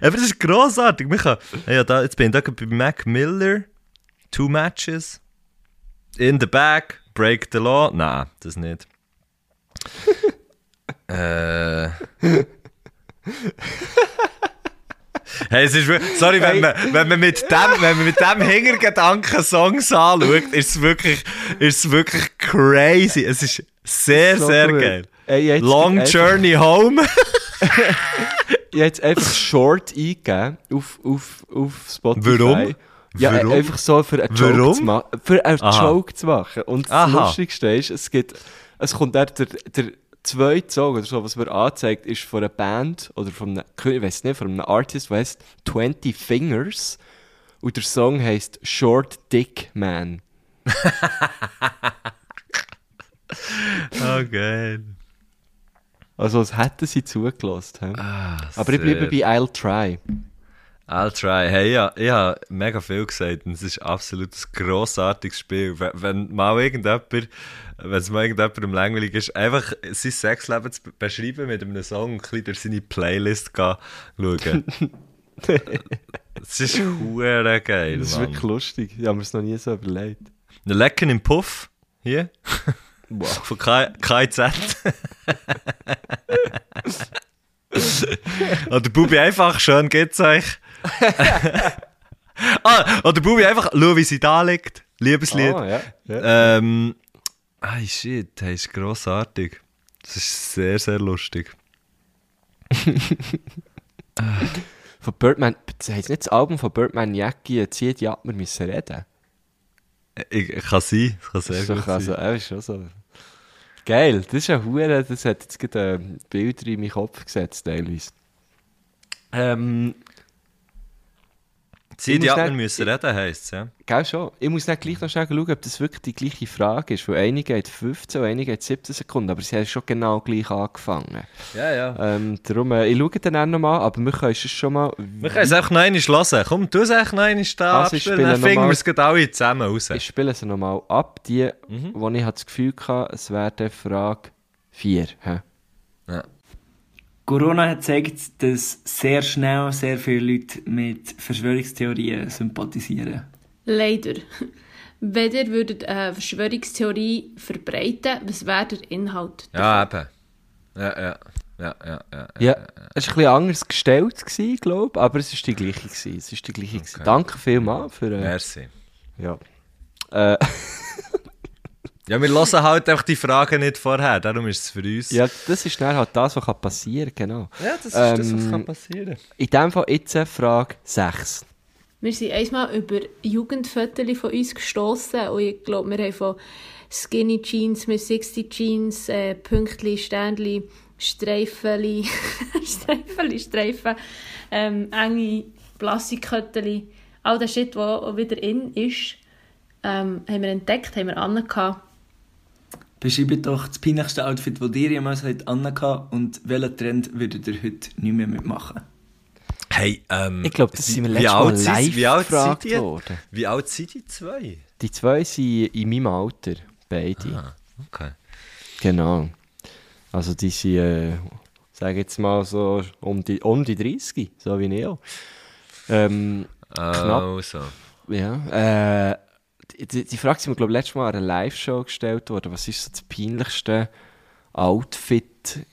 Aber das ist grossartig. Können, ja, da, jetzt bin ich da bei Mac Miller. Two Matches. In the back. Break the law. Nein, das nicht. äh. Hey, es ist sorry, wenn man, wenn man mit dem, wenn man mit dem Hintergedanken Songs anschaut, ist es wirklich, ist es wirklich crazy. Es ist sehr, So sehr gut. geil. Ey, jetzt Long Journey Home. Ich <laughs> habe jetzt einfach Short eingegeben auf, auf, auf Spotify. Warum? Ja, Warum? äh, einfach so für einen Joke Warum? zu machen. Für einen Aha. Joke zu machen. Und das Aha. Lustigste ist, es gibt, es kommt der, der, der zweite Song oder so, was mir anzeigt, ist von einer Band oder von einem, ich weiß nicht, von einem Artist, der heißt 20 Fingers. Und der Song heißt Short Dick Man. <laughs> Oh, geil. Also, als hätten sie zugelassen. hä? Aber ich bleibe bei I'll Try. I'll try. Hey, ja, ich habe mega viel gesagt und es ist absolut ein grossartiges Spiel. Wenn, wenn mal irgendjemand, wenn es mal irgendjemandem langweilig ist, einfach sein Sexleben zu be- beschreiben mit einem Song und ein bisschen durch seine Playlist gehen, schauen. <laughs> Es ist hure geil, Das ist Mann. wirklich lustig. Ich habe mir es noch nie so überlegt. Ein Lecken im Puff, hier, Wow. <laughs> von K KZ. <laughs> Oder Bubi einfach, schön geht's euch. ah, oder Bubi einfach, schau wie sie da liegt. Liebeslied. Ah, ja. ja. Ähm, ah, shit, das ist grossartig. Das ist sehr, sehr lustig. <laughs> Von Birdman, das heisst nicht das Album von Birdman Jackie, zieht ja, wir müssen reden. Ich, ich kann sein, das kann sehr Das ist gut also, sein. äh, ist schon so. Geil, das ist ja Hure, das hat jetzt gerade äh, Bilder in meinen Kopf gesetzt, teilweise. Ähm, Sie, die nicht- müssen reden, heisst es, ja. gell schon. Ich muss dann gleich noch schauen, ob das wirklich die gleiche Frage ist, weil einige hat 15 und einige hat 17 Sekunden, aber sie haben schon genau gleich angefangen. Ja, ja. Ähm, darum, äh, ich schaue dann auch noch mal, aber wir können es schon mal... Wir können es einfach noch einmal hören. Komm, du es einfach noch einmal da Also, ich abspielen, spiele dann noch finden mal- wir es alle zusammen raus. Ich spiele sie nochmal ab. Die, wo ich das Gefühl hatte, es wäre Frage 4. Hä? Ja. Corona hat gezeigt, dass sehr schnell sehr viele Leute mit Verschwörungstheorien sympathisieren. Leider. Wenn ihr würdet eine Verschwörungstheorie verbreiten, was wäre der Inhalt? Ja, eben. Ja, ja. Ja, ja, ja. Ja, es war ein bisschen anders gestellt, glaube ich, aber es war die gleiche. Gewesen. Es ist die gleiche. gewesen. Danke vielmals für... Äh, Merci. ja. Äh, <laughs> Ja, wir hören halt einfach die Fragen nicht vorher, darum ist es für uns. ja, das ist dann halt das, was kann passieren kann, genau. Ja, das ist Ähm, das, was kann passieren In dem Fall jetzt Frage 6. Wir sind einmal über Jugendfotos von uns gestossen und ich glaube, wir haben von Skinny Jeans mit 60 Jeans, äh, Pünktli, Sternli, Streifeli, <laughs> Streifeli, Streifen, ähm, enge Plastikkötteli, all der Shit, der wieder in ist, ähm, haben wir entdeckt, haben wir angehabt. Beschreibt doch das peinlichste Outfit, das ihr jemals angehabt und welchen Trend würdet ihr heute nicht mehr mitmachen? Hey, ähm, Ich glaube, das sind wir wie letztes Mal alt sind- live wie alt gefragt sind die? worden. Wie alt sind die zwei? Die zwei sind in meinem Alter, beide. Ah, okay. Genau. Also die sind, äh, sage jetzt mal so, um die, um die 30, so wie ich auch. Ähm, Knapp. Also. ja, äh, die, die, Frage ist mir, glaube ich, letztes Mal an einer Live-Show gestellt worden. Was ist so das peinlichste Outfit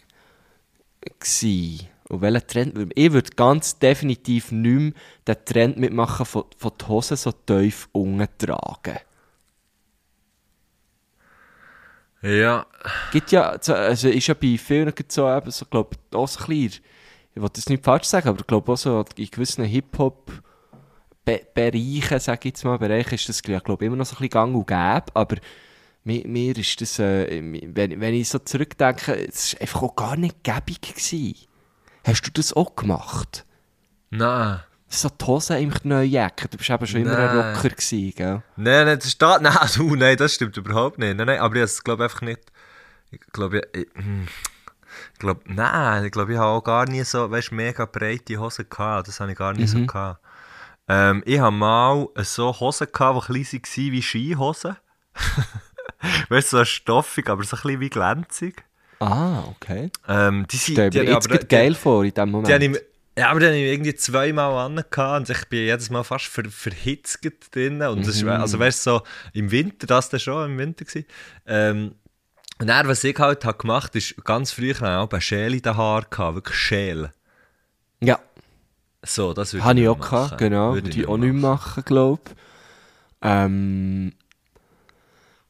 gsi? Und welcher Trend? Ich würde ganz definitiv nicht mehr den Trend mitmachen, von, von die Hosen so tief unten tragen. Ja, gibt ja, so- also ist ja bei vielen so, eben so glaube auch so ein bisschen, ich will das nicht falsch sagen, aber ich glaube auch so in gewissen Hip-Hop-Bereichen, sage ich jetzt mal, Bereichen ist das, glaube ich, immer noch so ein bisschen gang und gäbe, aber mir, mir ist das, äh, wenn, wenn ich so zurückdenke, es war einfach auch gar nicht gäbig gewesen. Hast du das auch gemacht? nein. So die Hose im Knäujacke, du bist eben schon immer ein Nein. Rocker gewesen, gell? Nein, nein, das steht. <laughs> Nein, du, nein, das stimmt überhaupt nicht. Nein, nein, aber ich glaube einfach nicht. Ich glaube, ich, ich, hm, glaube, nein, ich glaube, ich habe auch gar nie so, weißt, mega breite Hosen gehabt. Das habe ich gar nie so gehabt. Ähm, ich habe mal so Hosen gehabt, die klein waren wie Skihosen. <laughs> weißt du, so stoffig, aber so ein bisschen wie glänzig. Ah, okay. Ähm, die sind, die habe jetzt aber- geil vor in dem Die habe Moment. ich, ja, aber die habe ich irgendwie zweimal angehabt und ich bin jedes Mal fast ver, verhitzt drin. Und das ist, also weißt du, so im Winter, das war schon im Winter. Gewesen. Ähm, und dann, was ich halt habe gemacht ist, ganz früh habe ich auch eine Schäle in den Haaren wirklich Schäle. Ja. So, das würde Habe ich auch gehabt, genau. Würde ich ich auch nicht machen, glaube ich. Ähm,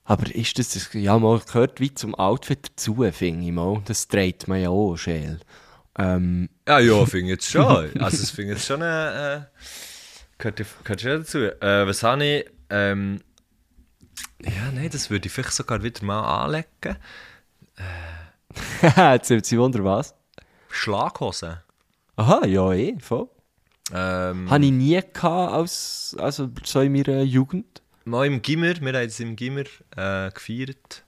aber ist das, das ja mal gehört wie zum Outfit dazu, finde ich mal. Das dreht man ja auch, Schäl. Ähm, Ja, ja, <laughs> finde ich jetzt schon. Also, es finde ich jetzt schon äh, äh, gehört, gehört schon dazu. Äh, was habe ich? Ähm, ja, nein, das würde ich vielleicht sogar wieder mal anlegen. <laughs> jetzt nimmt sie Wunder, was? Schlaghosen. Aha, ja, eh, voll. Ähm, Habe ich nie gehabt, als, also so in meiner Jugend. mal im Gimmer, wir haben es im Gimmer äh, gefeiert.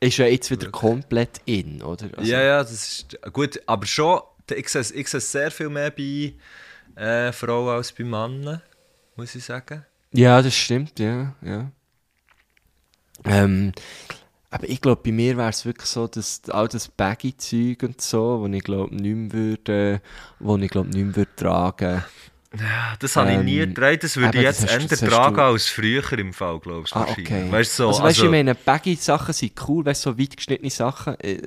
Ist ja jetzt wieder komplett in, oder? Also, ja, ja, das ist gut, aber schon, ich sehe, ich sehe sehr viel mehr bei äh, Frauen als bei Männern, muss ich sagen. Ja, das stimmt, ja, ja. Ähm, aber ich glaube, bei mir wäre es wirklich so, dass all das Baggy-Zeug und so, wo ich glaube nicht mehr würde, wo ich glaube nicht mehr würde tragen. Ja, das habe ich nie Ähm, getragen, das würde ich jetzt eher tragen du- als früher im Fall, glaubst du, Ah, wahrscheinlich. okay. Weißt du, so, also, weißt du, ich also- meine, Baggy-Sachen sind cool, weißt du, so weit geschnittene Sachen, äh,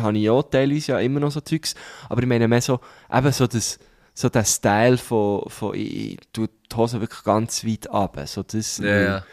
habe ich auch teilweise ja immer noch so Zeugs, aber ich meine mehr so, eben so das, so der Style von, von ich, ich tue die Hose wirklich ganz weit ab, so das, Ja, ja.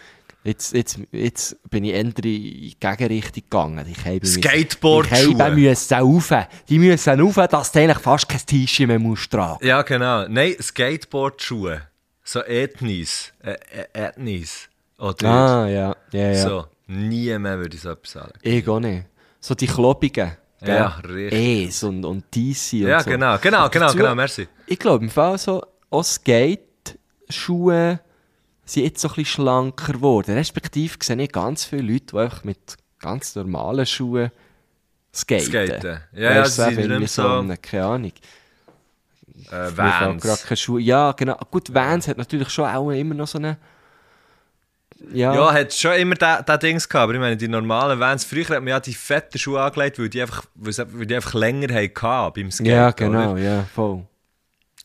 Jetzt, jetzt, jetzt bin ich eher in die Gegenrichtung gegangen. Ich habe Skateboard-Schuhe. Ich müssen rauf. Die müssen rauf, dass du eigentlich fast kein T-Shirt mehr musst tragen. Ja, genau. Nein, Skateboard-Schuhe. So Ethnis. Äh, äh, Ethnis. Oder Ah, ja, ja, ja. so. Nie mehr würde ich so etwas sagen. Ich auch nicht. So die Klobigen. gell? Ja, richtig. E's und, und DC und Ja, so. genau, genau, genau, Dazu- genau, merci. Ich glaube, im Fall so, auch Skate-Schuhe sind jetzt so ein bisschen schlanker geworden. Respektive sehe ich ganz viele Leute, die einfach mit ganz normalen Schuhen skaten. Skaten. Ja, ja, du, sie eben sind irgendwie so- eine- keine Ahnung. Äh, Vans. Schuhe. Ja, genau. Gut, Vans hat natürlich schon auch immer noch so eine... Ja, Ja, hat schon immer das Dings gehabt, aber ich meine, die normalen Vans, früher hat man ja die fetten Schuhe angelegt, weil die einfach, weil die einfach länger hatten beim Skate. ja oder? genau, ja, voll.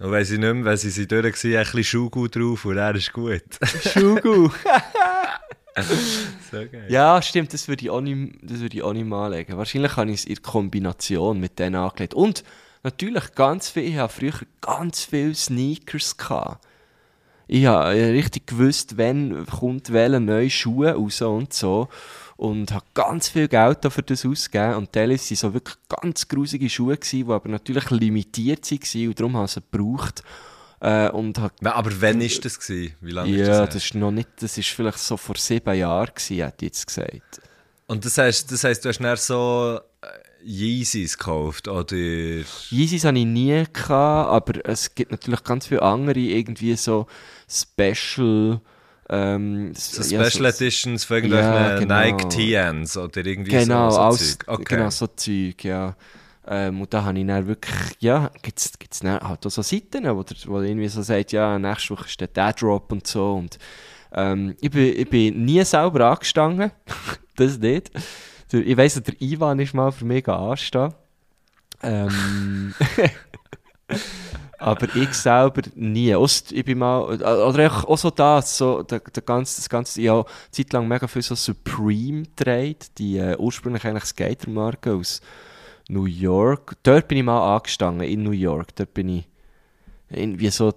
Und wenn sie nicht mehr, wenn sie sind durch waren, ein bisschen Schuhgut drauf und er ist gut. <laughs> Schugu. <laughs> so ja, stimmt, das würde ich auch nicht, das würde ich auch nicht mal anlegen. Wahrscheinlich habe ich es in Kombination mit denen angelegt. Und natürlich ganz viel, ich habe früher ganz viele Sneakers gehabt. Ich habe richtig gewusst, wann kommt welcher neue Schuhe raus und so. Und habe ganz viel Geld dafür das ausgegeben. Und teilweise waren so wirklich ganz grusige Schuhe, gewesen, die aber natürlich limitiert waren und darum habe ich sie gebraucht. Äh, und habe Na, Aber wann war das? Gewesen? Wie lange ist ja, das? das her? ist noch nicht, das ist vielleicht so vor sieben Jahren gewesen, hätte ich jetzt gesagt. Und das heisst, das heisst, du hast dann so äh, Yeezys gekauft, oder? Yeezys hatte ich nie, gehabt, aber es gibt natürlich ganz viele andere, irgendwie so Special, ähm, So ja, Special so- Editions von irgendwelchen Ja, genau. Nike TNs oder irgendwie Genau, so, so alles, Zeug. Okay. genau, so Zeug, ja. Ähm, und da habe ich dann wirklich, ja, gibt es halt auch so Seiten, wo, der, wo irgendwie so sagt, ja, nächste Woche steht der Drop und so. Und ähm, ich, bin, ich bin nie selber angestanden, <laughs> das nicht. Ich weiss, der Ivan ist mal für mich anstehen. Ähm, <laughs> <laughs> aber ich selber nie. Ausser, ich bin mal, oder auch, auch so das, so, der, der ganze, das ganze, ich habe eine Zeit lang mega viel so Supreme getragen, die äh, ursprünglich eigentlich Skatermarke aus New York. Dort bin ich mal angestanden, in New York. Dort bin ich, irgendwie so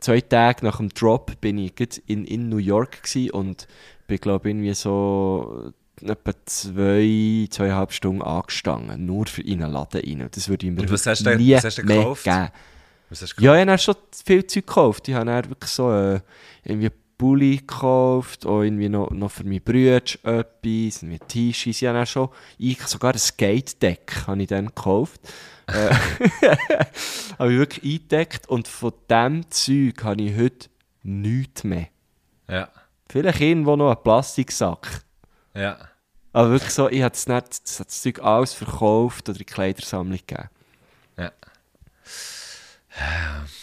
zwei Tage nach dem Drop bin ich in, in New York gsi und bin, glaube irgendwie so etwa zwei, zweieinhalb Stunden angestanden, nur für in einen Laden rein. Das würde ich mir Und was hast du- nie was hast du mehr gekauft? geben. Ja, ich habe dann schon viel Zeug gekauft. Ich habe dann wirklich so äh, irgendwie Pulli gekauft, auch irgendwie noch, noch für meine Brüder etwas, irgendwie T-Shirts. Ich habe dann schon, ich, sogar ein Skate-Deck habe ich dann gekauft. äh, <laughs> habe ich wirklich eingedeckt und von diesem Zeug habe ich heute nichts mehr. Ja, Vielleicht irgendwo noch einen Plastiksack. ja. Aber wirklich so, ich habe das, nicht, das, das Zeug alles verkauft oder in die Kleidersammlung gegeben. Ja.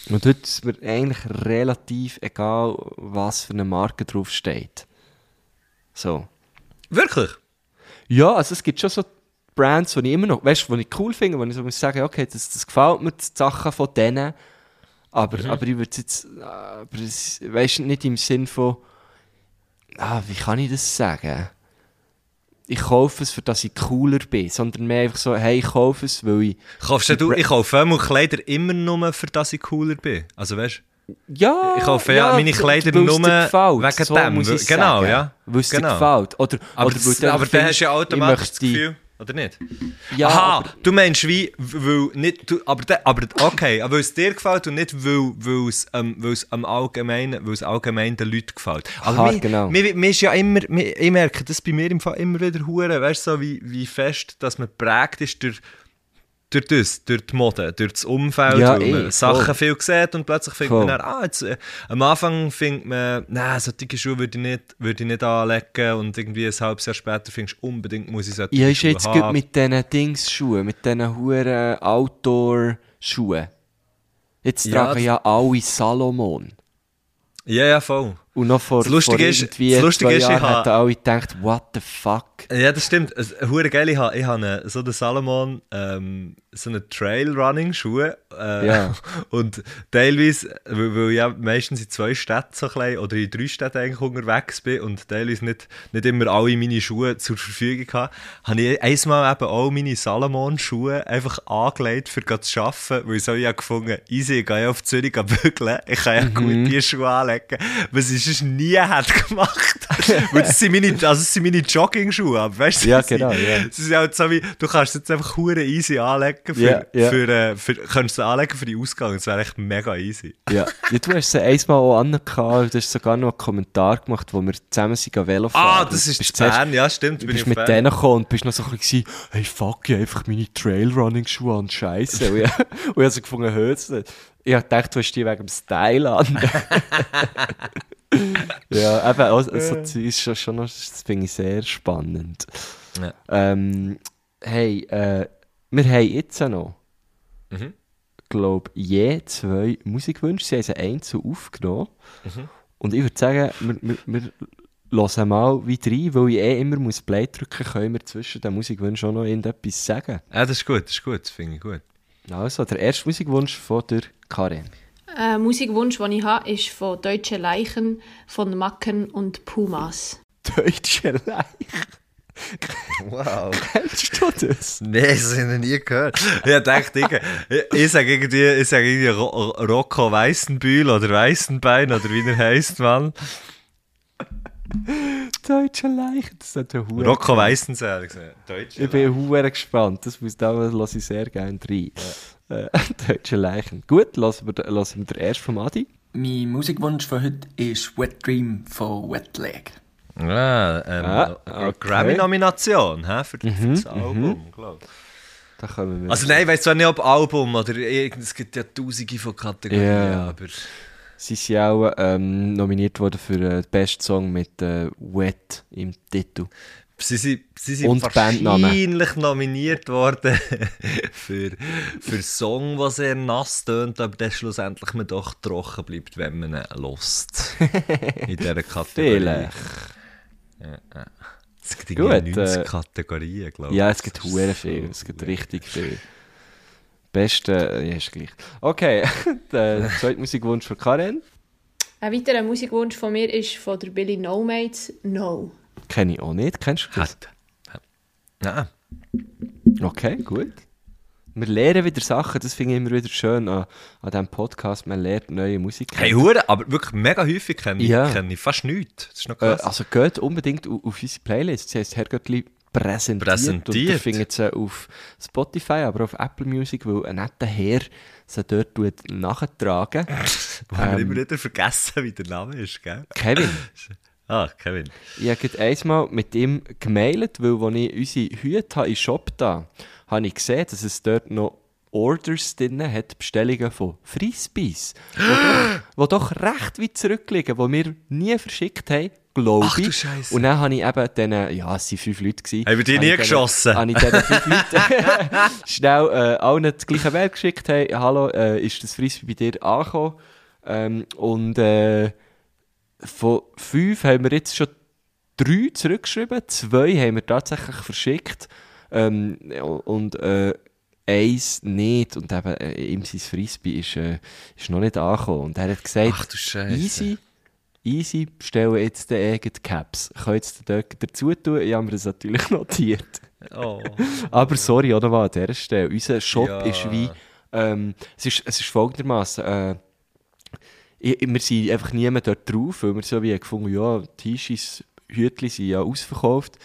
Und heute ist mir eigentlich relativ egal, was für eine Marke drauf steht. So. Wirklich? Ja, also es gibt schon so Brands, die ich immer noch, weißt du, die ich cool finde, wo ich so muss sagen, okay, das, das gefällt mir, die Sachen von denen. Aber, aber ich würde es jetzt, äh, aber es, weißt du, nicht im Sinn von, ah, wie kann ich das sagen? Ich kaufe es, für dass ich cooler bin, sondern mehr einfach so, hey, ich kaufe es, weil ich... Kaufst du, ich kaufe immer Kleider immer nur, für dass ich cooler bin. Also weißt Ja, Ich kaufe ja meine Kleider nur gefällt, wegen so dem, muss ich genau, sagen. ja. Weil es Genau. dir gefällt. Oder, Aber, oder weil du aber dann hast du ja automatisch das Gefühl, oder nicht? Ja, Aha, aber- du meinst wie, weil nicht, du, aber, de, aber okay, aber weil es dir gefällt und nicht, weil, weil es, ähm, weil es am Allgemeinen, weil es allgemein den Leuten gefällt. Aber Aha, mir, genau. mir, mir ist ja immer, mir, ich merke das bei mir im Fall immer wieder hure, weißt du, so wie, wie fest, dass man geprägt ist durch, durch das, durch die Mode, durch das Umfeld, Ja, weil man Sachen voll. viel sieht und plötzlich findet Voll. man dann, ah, jetzt, äh, am Anfang findet man, nein, solche Schuhe würde ich, nicht, würde ich nicht anlegen und irgendwie ein halbes Jahr später findest du unbedingt, muss ich solche Ja, ist jetzt gut mit diesen Dingsschuhen, mit diesen huren Outdoor-Schuhen. Jetzt tragen ja alle Salomon. Ja, ja, voll. Und noch vor, Das Lustige vor ist- irgendwie das Lustige ist, ich Jahren alle gedacht, what the fuck? Ja, das stimmt. Hure geil, ich habe ich eine- so den Salomon, ähm, so eine Trail-Running-Schuhe. Äh, Ja. <laughs> Und teilweise, weil, weil ich ja meistens in zwei Städten so klein oder in drei Städten eigentlich unterwegs bin und teilweise nicht, nicht immer alle meine Schuhe zur Verfügung habe, habe ich einmal eben auch meine Salomon-Schuhe einfach angelegt, für zu arbeiten, weil ich so ja gefunden easy, ich gehe ja auf Zürich bügeln, ich kann ja gut Mhm. diese Schuhe anlegen, was ich sonst nie hätte gemacht. weil das sind meine, also das sind meine Jogging-Schuhe, aber weißt du, Ja, genau, ja. Sie sind halt so wie, du kannst es jetzt einfach hure easy anlegen für, Ja, ja. für, äh, für, kannst es anlegen für die Ausgang, das wäre echt mega easy. Ja. ja, du hast sie einmal auch angehabt, du hast sogar noch einen Kommentar gemacht, wo wir zusammen sind Velo fahren. Ah, das ist bist zu zuerst- Bern, ja stimmt, Du bin bist ich mit Bern. denen gekommen und bist noch so ein bisschen, hey fuck, ich einfach meine Trailrunning-Schuhe an, scheisse. und ich, <laughs> und ich hab so gefunden, hörst du? Ich gedacht, du hast die wegen dem Style an. <laughs> <laughs> <laughs> ja, eben, also, also, das ist schon, schon noch, das finde ich sehr spannend. Ja. Ähm, hey, äh, wir haben jetzt noch, Mhm. glaube je zwei Musikwünsche. Sie haben sie einzeln aufgenommen. Mhm. Und ich würde sagen, wir, wir, wir hören mal wieder rein, weil ich eh immer muss Play drücken können wir zwischen den Musikwünschen auch noch irgendetwas sagen. Ja, das ist gut, das ist gut, das finde ich gut. Also, der erste Musikwunsch von der Karin. Ein Musikwunsch, den ich habe, ist von Deutsche Leichen, von Macken und Pumas. Deutsche Leich. Wow. Kennst du das? Nee, das habe ich noch nie gehört. Ich dachte, ich, ich, ich sage irgendwie, ich sage irgendwie Ro Rocco Weissenbühl oder Weissenbein oder wie er heisst, Mann. Deutsche Leich. Das ist ja hure. Rocco Weissensee. Deutsch. Ich bin hure gespannt. Das muss da lasse ich sehr gerne rein. Äh, <laughs> Deutsche Leichen. Gut, lassen wir, lassen wir den ersten vom Adi. Mein Musikwunsch von heute ist Wet Dream von Wet Leg. Ja, ähm, Ah, eine okay. Grammy-Nomination für, für das Album, glaube ich. Da kommen wir. Also nein, ich weiß zwar nicht, ob Album oder es gibt ja tausende von Kategorien, Ja. aber... Sie sind auch ähm, nominiert worden für äh, den besten Song mit äh, Wet im Titel. Sie sind, sie sind wahrscheinlich nominiert worden <laughs> für, für Song, der sehr nass tönt, aber der schlussendlich man doch trocken bleibt, wenn man ihn lost. <laughs> In dieser Kategorie. Vielleicht. Es gibt Gut, irgendwie 90 äh, Kategorien, glaube ich. Ja, es gibt so viel. Es gibt richtig viel. Beste, äh, ja, ist gleich. Okay, <laughs> der zweite Musikwunsch von Karen. Ein weiterer Musikwunsch von mir ist von der Billy No Mates, No. Kenne ich auch nicht. Kennst du das? Ja. Okay, gut. Wir lernen wieder Sachen, das finde ich immer wieder schön an, an diesem Podcast. Man lernt neue Musik. Hey, kennen. Hure, aber wirklich mega häufig kenne ich, Ja. kenne ich fast nichts. Das ist noch Äh, krass. also geht unbedingt au- auf unsere Playlist. Sie heißt Herrgöttli präsentiert. Und Präsentiert. ihr findet sie auf Spotify, aber auch auf Apple Music, weil ein netter Herr sie dort tut nachtragen. <laughs> Wir ähm, immer wieder vergessen, wie der Name ist, gell? Kevin. <laughs> Ah, Kevin. Ich habe einmal mit ihm gemailt, weil als ich unsere Hüte habe im Shop da habe ich gesehen, dass es dort noch Orders drin hat, Bestellungen von Frisbees, die doch, die doch recht weit zurückliegen, die wir nie verschickt haben, glaube Ach du ich. Scheisse. Und dann habe ich eben diesen, ja, es waren fünf Leute. Gewesen, Haben wir die nie ich denen- geschossen? Habe ich diesen fünf Leuten <laughs> schnell äh, allen das gleiche Mail geschickt, hey, hallo, äh, ist das Frisbee bei dir angekommen? Ähm, und äh, von fünf haben wir jetzt schon drei zurückgeschrieben, zwei haben wir tatsächlich verschickt ähm, und äh, eins nicht. Und eben, äh, ihm sein Frisbee ist, äh, ist noch nicht angekommen. Und er hat gesagt, Ach easy, easy, bestellen jetzt den eigenen Caps. Ich kann jetzt den dazu tun, ich habe mir das natürlich <laughs> notiert. Oh. <laughs> Aber sorry, oder mal an dieser Stelle. Unser Shop Ja. ist wie. Ähm, es, ist, es ist folgendermaßen. Äh, ich- wir sind einfach niemand dort drauf, weil wir so wie gefunden ja, T-Shirts, Hütchen sind ja ausverkauft.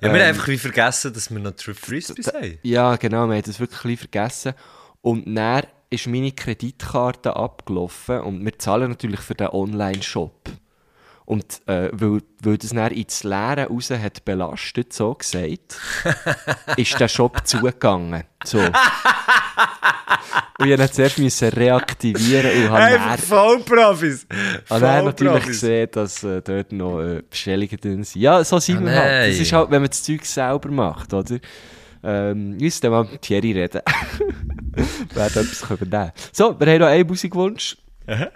Ja, wir Ähm, haben einfach wie vergessen, dass wir noch Trip Frisbees haben. Ja, genau, wir haben das wirklich vergessen. Und dann ist meine Kreditkarte abgelaufen und wir zahlen natürlich für den Online-Shop. Und äh, weil, weil das dann ins Leere raus hat belastet, so gesagt, <laughs> ist der Shop zugegangen. So. Und ich musste zuerst müssen reaktivieren und habe Einfach dann, Vollprofis! habe dann natürlich gesehen, dass äh, dort noch äh, Bestellungen drin sind. Ja, so sind Ah, wir halt. Das nein. ist halt, wenn man das Zeug selber macht, oder? Ähm, ich müsste mal mit Thierry reden. <laughs> Wer da etwas übernehmen So, wir haben noch einen Musikwunsch. Aha.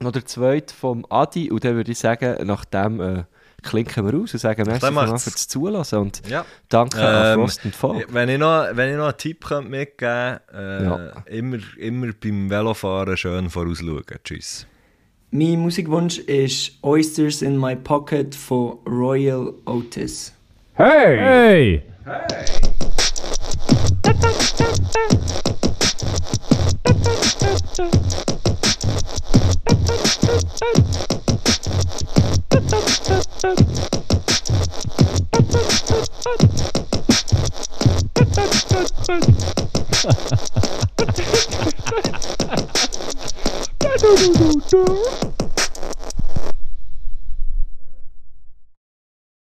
Noch der zweite vom Adi. Und dann würde ich sagen, nach dem äh, klinken wir aus und sagen, merci macht's. fürs Zulassen. Und Ja. danke an Ähm, Frost und Folk. Wenn ich noch, wenn ich noch einen Tipp könnte mitgeben könnte, äh, Ja. immer, immer beim Velofahren schön vorausschauen. Tschüss. Mein Musikwunsch ist Oysters in My Pocket von Royal Otis. Hey! Hey! Do do do do do.